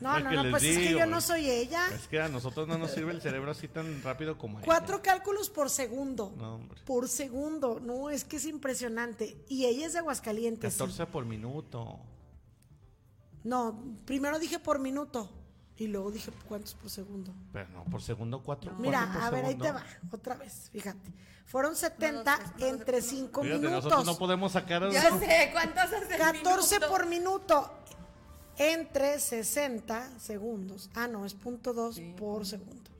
No, no, no, pues es que yo no soy ella. Es que a nosotros no nos sirve el cerebro así tan rápido como a ella. Cuatro cálculos por segundo. No, hombre. Por segundo. No, es que es impresionante. Y ella es de Aguascalientes. sí. 14 por minuto. No, primero dije por minuto. Y luego dije cuántos por segundo. Pero no, por segundo, cuatro. Mira, cuatro por a ver, ahí segundo. te va. Otra vez, fíjate. Fueron 70 entre 5 Fíjate, minutos. nosotros no podemos sacar. Ya sé, ¿cuántos hace el 14 minuto? por minuto entre 60 segundos. Ah, no, es punto 2 por segundo.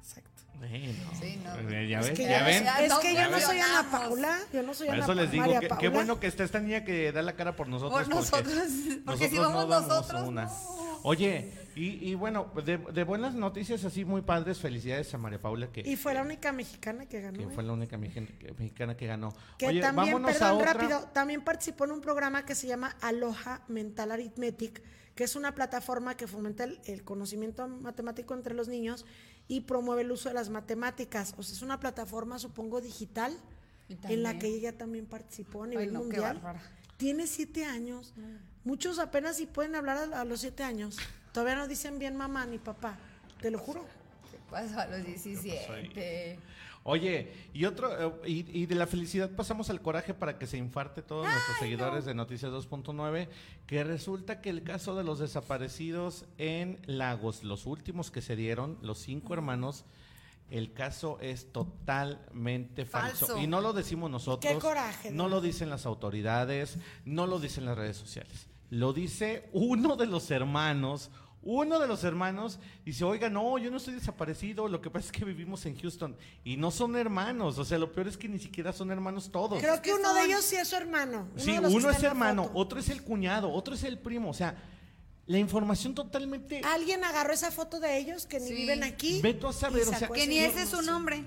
Exacto. Eh, no. Sí, no. Eh, Ya Es ves, que, ya ven. es que yo no soy Ana. Paula. Yo no soy Por Ana eso les digo María que Paula. qué bueno que está esta niña que da la cara por nosotros. Por nosotros, porque si nosotros vamos damos nosotros, una. no. Oye, y, y bueno, de, de buenas noticias así muy padres, felicidades a María Paula que, Y fue la única mexicana que ganó. que ¿eh? fue la única mexicana que ganó. Que Oye, también, vámonos a perdón, otra. rápido, también participó en un programa que se llama Aloha Mental Arithmetic, que es una plataforma que fomenta el, el conocimiento matemático entre los niños y promueve el uso de las matemáticas. O sea, es una plataforma, supongo, digital, en la que ella también participó a nivel Ay, no, mundial. Tiene siete años. Muchos apenas si pueden hablar a, a los siete años. Todavía no dicen bien mamá ni papá. Te lo juro. ¿Qué pasó a los 17? Oye, y otro, eh, y, y de la felicidad pasamos al coraje para que se infarte todos nuestros seguidores de Noticias 2.9, que resulta que el caso de los desaparecidos en Lagos, los últimos que se dieron, los cinco hermanos, el caso es totalmente falso. Falso. Y no lo decimos nosotros. Qué coraje, ¿no? lo dicen las autoridades, no lo dicen las redes sociales. Lo dice uno de los hermanos. Uno de los hermanos dice, oiga, no, yo no estoy desaparecido, lo que pasa es que vivimos en Houston y no son hermanos, o sea, lo peor es que ni siquiera son hermanos todos. Creo que uno de ellos sí es su hermano. Sí, uno es hermano, otro es el cuñado, otro es el primo, o sea, la información totalmente... Alguien agarró esa foto de ellos que ni Sí. viven aquí. Ve tú a saber, o sea, Que ni ese es su nombre.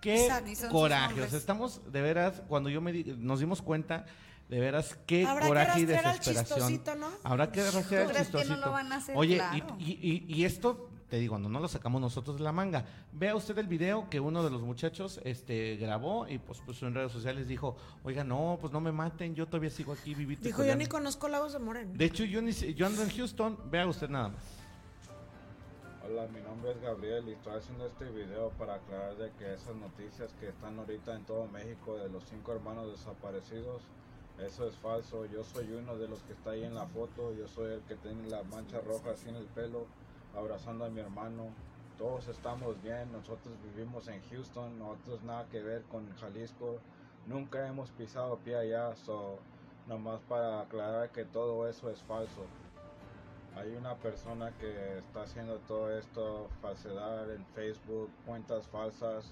Qué Exacto. Coraje, o sea, estamos de veras, cuando yo me di- nos dimos cuenta, de veras, qué Habrá que coraje y al desesperación. ¿no? Habrá que rastrear al ¿Tú crees que no chistosito. lo van a hacer? Oye, Claro. y, y- y- y esto, te digo, no, no lo sacamos nosotros de la manga. Vea usted el video que uno de los muchachos este, grabó y pues puso en redes sociales, dijo, oiga, no, pues no me maten, yo todavía sigo aquí vivito. Dijo, yo coleando". ni conozco Lagos de Moreno. De hecho, yo, ni, yo ando en Houston, vea usted nada más. Hola, mi nombre es Gabriel y estoy haciendo este video para aclarar de que esas noticias que están ahorita en todo México de los cinco hermanos desaparecidos, eso es falso. Yo soy uno de los que está ahí en la foto, yo soy el que tiene la mancha roja así en el pelo, abrazando a mi hermano. Todos estamos bien, nosotros vivimos en Houston, nosotros nada que ver con Jalisco, nunca hemos pisado pie allá, so, nomás para aclarar que todo eso es falso. Hay una persona que está haciendo todo esto, falsedad en Facebook, cuentas falsas,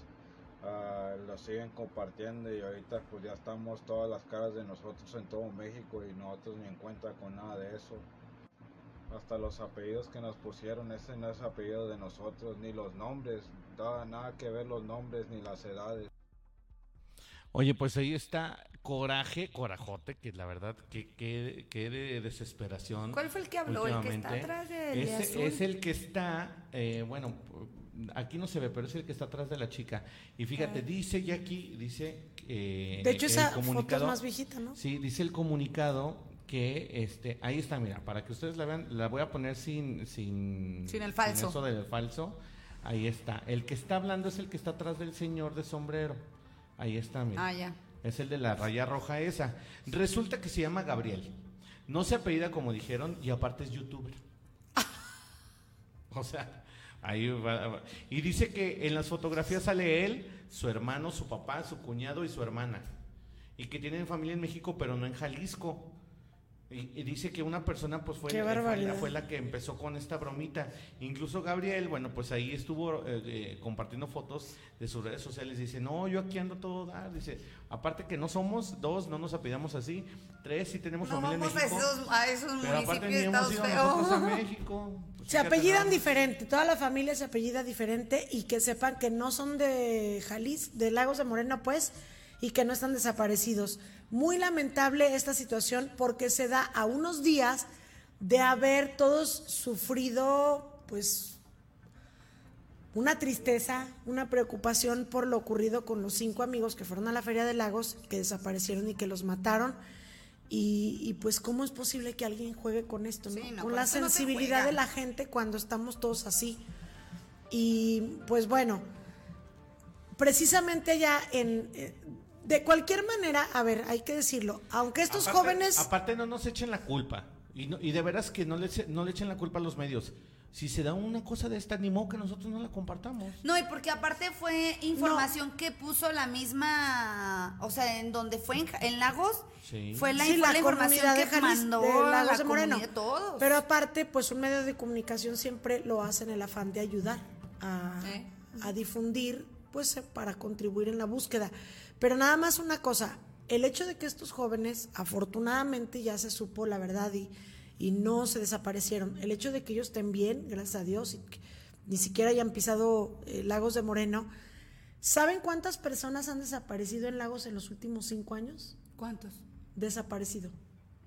ah, lo siguen compartiendo y ahorita pues ya estamos todas las caras de nosotros en todo México y nosotros ni en cuenta con nada de eso. Hasta los apellidos que nos pusieron, ese no es apellido de nosotros, ni los nombres, nada, nada que ver los nombres ni las edades. Oye, pues ahí está coraje, corajote, que la verdad, que, que, que de desesperación. ¿Cuál fue el que habló? ¿El que está últimamente. atrás del de Ese- azul? Es el que está, eh, bueno, aquí no se ve, pero es el que está atrás de la chica. Y fíjate, Ah. dice Jackie, dice... eh, De hecho, el esa foto es más viejita, ¿no? Sí, dice el comunicado que este ahí está, mira, para que ustedes la vean, la voy a poner sin sin Sin el falso. eso del falso. Ahí está. El que está hablando es el que está atrás del señor de sombrero. Ahí está, mira. Ah, ya. Es el de la raya roja esa. Resulta que se llama Gabriel. No se apellida como dijeron y aparte es youtuber. o sea, ahí va-. Y dice que en las fotografías sale él, su hermano, su papá, su cuñado y su hermana. Y que tienen familia en México, pero no en Jalisco. Y, y dice que una persona pues fue, eh, fue, la, barbaridad. fue la que empezó con esta bromita. Incluso Gabriel, bueno, pues ahí estuvo eh, eh, compartiendo fotos de sus redes sociales. Dice, no, yo aquí ando todo dar. Dice, aparte que no somos dos, no nos apellidamos así. Tres, sí tenemos No familia vamos en a México. esos, a esos pero aparte municipios ni hemos estados ido nosotros a feos. México. Pues Se apellidan nada diferente, toda la familia se apellida diferente y que sepan que no son de Jalisco, de Lagos de Moreno, pues, y que no están desaparecidos. Muy lamentable esta situación porque se da a unos días de haber todos sufrido, pues, una tristeza, una preocupación por lo ocurrido con los cinco amigos que fueron a la Feria de Lagos, que desaparecieron y que los mataron. Y, y, pues, ¿cómo es posible que alguien juegue con esto? ¿no? Sí, no, con la esto no se sensibilidad de la gente cuando estamos todos así. Y pues bueno, precisamente ya en... de cualquier manera, a ver, hay que decirlo, aunque estos Aparte- jóvenes... Aparte no nos echen la culpa. Y, no- y de veras que no le, no le echen la culpa a los medios. Si se da una cosa de esta, ni modo que nosotros no la compartamos. No, y porque aparte fue información que puso la misma, o sea, en donde fue en, Lagos, Sí. fue la, Sí, fue la información que mandó de Lagos la de Moreno. todos. Pero aparte, pues un medio de comunicación siempre lo hace en el afán de ayudar a, ¿Eh? a difundir, pues para contribuir en la búsqueda. Pero nada más una cosa, el hecho de que estos jóvenes, afortunadamente ya se supo la verdad y, y no se desaparecieron, el hecho de que ellos estén bien, gracias a Dios, y que ni siquiera hayan pisado eh, Lagos de Moreno, ¿saben cuántas personas han desaparecido en Lagos en los últimos cinco años? ¿Cuántos? Desaparecido.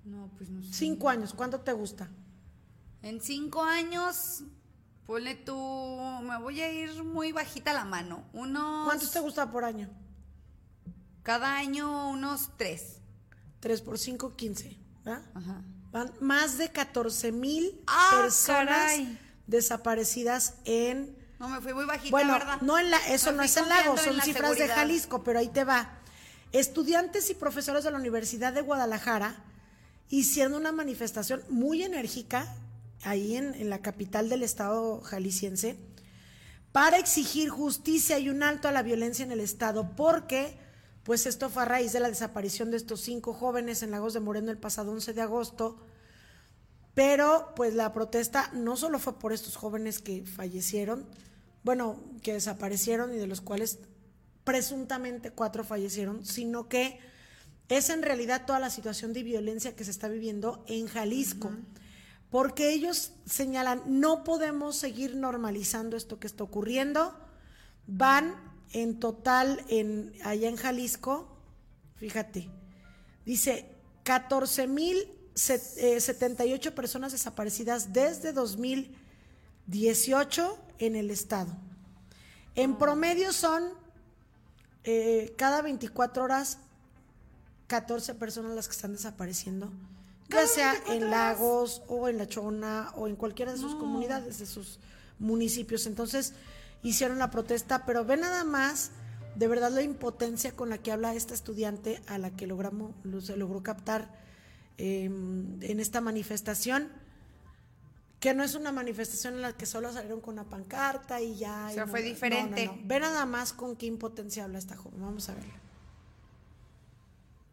No, pues no sé. Cinco años, ¿cuánto te gusta? En cinco años, ponle tú, me voy a ir muy bajita la mano. Unos. ¿Cuántos te gusta por año? Cada año unos tres. Tres por cinco, quince, ¿verdad? Ajá. Van más de 14 mil Ah, personas caray. desaparecidas en... No, me fui muy bajita, Bueno, ¿verdad? no en la, eso Me no es en en son la cifras de. Jalisco, pero ahí te va. Estudiantes y profesores de la Universidad de Guadalajara hicieron una manifestación muy enérgica ahí en, en la capital del estado jalisciense para exigir justicia y un alto a la violencia en el estado, porque pues esto fue a raíz de la desaparición de estos cinco jóvenes en Lagos de Moreno el pasado 11 de agosto. Pero pues la protesta no solo fue por estos jóvenes que fallecieron, bueno, que desaparecieron y de los cuales presuntamente cuatro fallecieron, sino que es en realidad toda la situación de violencia que se está viviendo en Jalisco. Porque ellos señalan, no podemos seguir normalizando esto que está ocurriendo. Van en total en, allá en Jalisco, fíjate, dice 14 mil set- eh, 78 personas desaparecidas desde 2018 en el estado. En promedio son eh, cada 24 horas 14 personas las que están desapareciendo, ya sea en Lagos o en La Chona o en cualquiera de sus comunidades, de sus municipios. Entonces hicieron la protesta, pero ve nada más de verdad la impotencia con la que habla esta estudiante a la que logramos, lo- se logró captar eh, en esta manifestación, que no es una manifestación en la que solo salieron con una pancarta y ya. O y sea, no- fue no, no, diferente. no. Ve nada más con qué impotencia habla esta joven. Vamos a verla.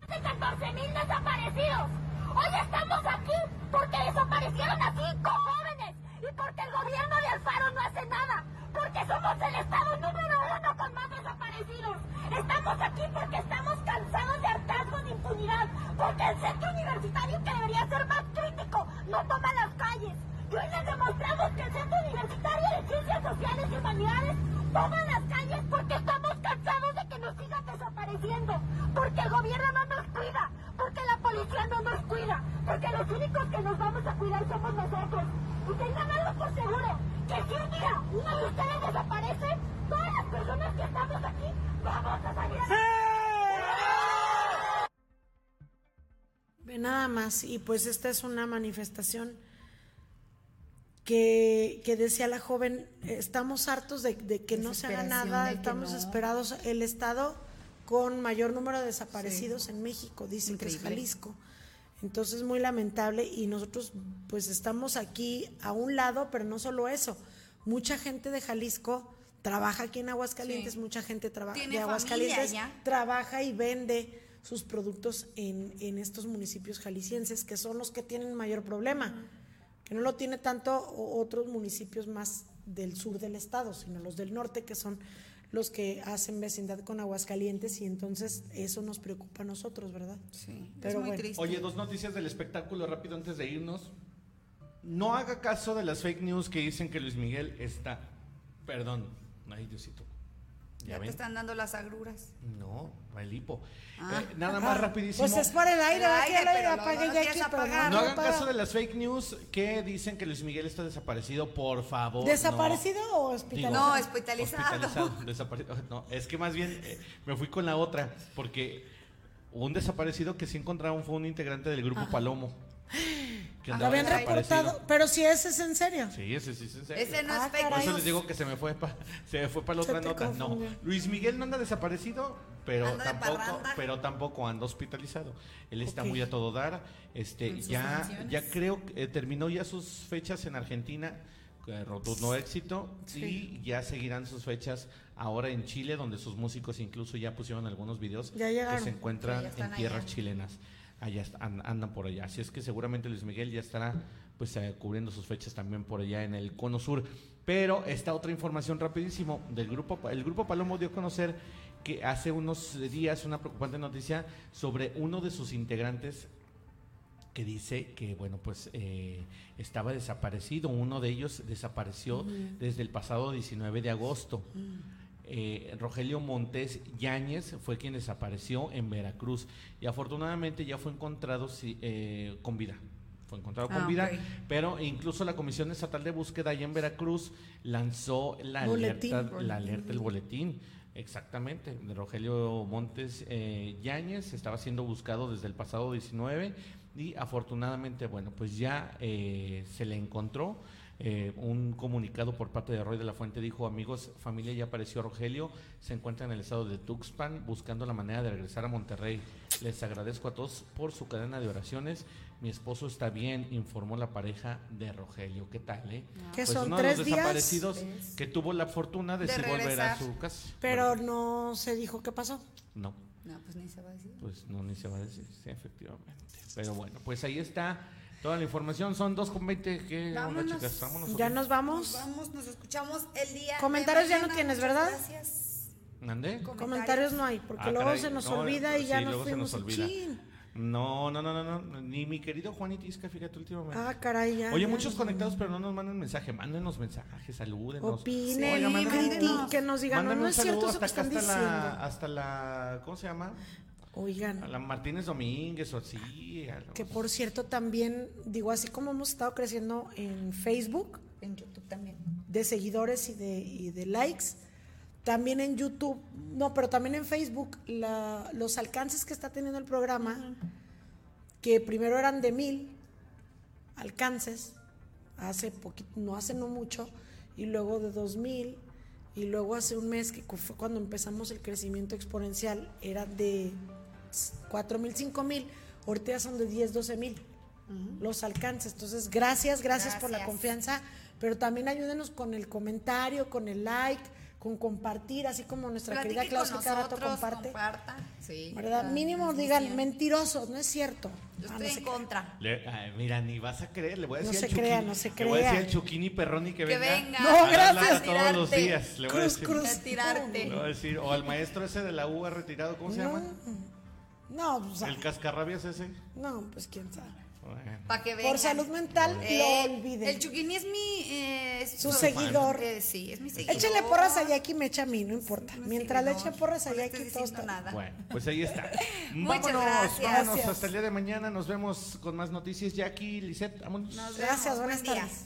de 14 mil desaparecidos. Hoy estamos aquí porque desaparecieron a cinco jóvenes y porque el gobierno de Alfaro no hace nada, porque somos el Estado número uno con más desaparecidos. Estamos aquí porque estamos cansados de hartazgo de impunidad, porque el centro universitario que debería ser más crítico no toma las calles. Y hoy les demostramos que el centro universitario de ciencias sociales y humanidades toma las calles porque estamos cansados de que nos sigan desapareciendo, porque el gobierno no nos cuida, porque la policía no nos cuida, porque los únicos que nos vamos a cuidar somos nosotros uno de ustedes desaparece, todas las personas que estamos aquí vamos a salir. Ve nada más, y pues esta es una manifestación que, que decía la joven, estamos hartos de, de que no se haga nada, que estamos no. esperados, el Estado con mayor número de desaparecidos en México, dicen que es Increíble. Jalisco. Entonces muy lamentable y nosotros pues estamos aquí a un lado, pero no solo eso, mucha gente de Jalisco trabaja aquí en Aguascalientes, Sí. mucha gente trabaja de Aguascalientes trabaja y vende sus productos en, en estos municipios jaliscienses, que son los que tienen mayor problema, que no lo tiene tanto otros municipios más del sur del estado, sino los del norte, que son los que hacen vecindad con Aguascalientes y entonces eso nos preocupa a nosotros, ¿verdad? Sí, Pero es muy bueno. triste. Oye, dos noticias del espectáculo rápido antes de irnos. No haga caso de las fake news que dicen que Luis Miguel está. Perdón. Ay, Diosito. Ya ¿Ya te están dando las agruras. No, el hipo. Ah. Eh, nada más rapidísimo. Pues es por el aire, El aire, el aire apague no ya aquí, apagar. No lo hagan apaga. caso de las fake news que dicen que Luis Miguel está desaparecido, por favor. ¿Desaparecido o no. hospitalizado? No, hospitalizado. hospitalizado, desaparecido. No, es que más bien eh, me fui con la otra, porque un desaparecido que sí encontraron fue un integrante del grupo Palomo. Que Lo andaba habían reportado, pero si ese es en serio. Sí, ese sí es en serio. Ese no Ah, es fake Por eso les digo que se me fue pa, se me fue para la otra nota. No. Luis Miguel no anda desaparecido, pero Anda tampoco, pero tampoco anda hospitalizado. Él está muy a todo dar. Este, ya, ya creo que eh, terminó ya sus fechas en Argentina, rotundo éxito, y ya seguirán sus fechas ahora en Chile, donde sus músicos incluso ya pusieron algunos videos Ya que se encuentran en tierras allá. chilenas. Allá andan por allá. Así es que seguramente Luis Miguel ya estará pues eh, cubriendo sus fechas también por allá en el Cono Sur. Pero esta otra información rapidísimo del grupo el grupo Palomo dio a conocer que hace unos días una preocupante noticia sobre uno de sus integrantes que dice que bueno pues eh, estaba desaparecido uno de ellos desapareció desde el pasado 19 de agosto Eh, Rogelio Montes Yáñez fue quien desapareció en Veracruz y afortunadamente ya fue encontrado eh, con vida fue encontrado con Ah, vida pero incluso la Comisión Estatal de Búsqueda allá en Veracruz lanzó la Boletín. alerta la alerta el boletín Exactamente, de Rogelio Montes eh, Yáñez estaba siendo buscado desde el pasado 19 y afortunadamente, bueno, pues ya eh, se le encontró. Eh, un comunicado por parte de Roy de la Fuente dijo, amigos, familia, ya apareció Rogelio, se encuentra en el estado de Tuxpan buscando la manera de regresar a Monterrey. Les agradezco a todos por su cadena de oraciones. Mi esposo está bien, informó la pareja de Rogelio. ¿Qué tal, eh? ¿Qué Pues son, uno de tres los días? desaparecidos Tres. que tuvo la fortuna de, De sí volver a su casa. Pero Bueno, no se dijo qué pasó. no, No, pues ni se va a decir. pues no, ni se va a decir, sí, efectivamente. Pero bueno, pues ahí está toda la información. Son 2.20 que onda, Vámonos. chicas. Vámonos. Ya nos vamos. Vamos, nos escuchamos el día. de Comentarios ya no tienes, ¿verdad? Gracias. Comentarios no hay, porque Ah, luego caray, se nos no, olvida y ya nos se fuimos. nos olvida. No, no, no, no, no, ni mi querido Juan Itisca, fíjate últimamente. Ah, caray, ya. Oye, ya. muchos conectados, pero no nos mandan mensaje. Mándenos mensajes, salúdenos. Opinen, que nos digan, no, no es cierto eso que hasta están acá, hasta diciendo. la, hasta la, ¿cómo se llama? Oigan. A la Martínez Domínguez o así. algo. Que por cierto también, digo, así como hemos estado creciendo en Facebook, En YouTube también. de seguidores y de, y de likes, también en YouTube, no, pero también en Facebook, la- los alcances que está teniendo el programa, que primero eran de mil alcances, hace poquito, no hace no mucho, y luego de dos mil, y luego hace un mes, que fue cuando empezamos el crecimiento exponencial, era de cuatro mil, cinco mil, ahorita ya son de 10, 12 mil los alcances. Entonces, gracias, gracias, por la Gracias. confianza, pero también ayúdenos con el comentario, con el like, con compartir, así como nuestra Platique querida con que cada rato comparte. comparta. Sí. ¿Verdad? Mínimo transmisión. digan mentirosos, no es cierto. Yo Ah, estoy no en contra. Le- ay, mira, ni vas a creer, le voy a No decir se al crea, Chuquini- no se Le voy a decir crea. al Chuquini Perroni que, Que venga. venga. No, a gracias. todos los días. Le voy a Cruz, decir. cruz. A tirarte. Le voy a decir, o al maestro ese de la UA retirado, ¿cómo se llama? No, pues, El cascarrabias ese. no, pues quién sabe. Bueno. Para que vengan. Por salud mental, Eh, lo olviden. El Chuquini es mi. eh, es Su su- seguidor. Eh, sí, es mi seguidor. Échale porras a Jackie, me echa a mí, no importa. mi Mientras le seguidor. eche porras a No le Jackie, estoy todo está nada. Bueno, pues ahí está. Muchas vámonos, gracias. vámonos Gracias. hasta el día de mañana. Nos vemos con más noticias. Jackie, Lisette, vámonos. Nos Gracias, buenas Buen día. tardes.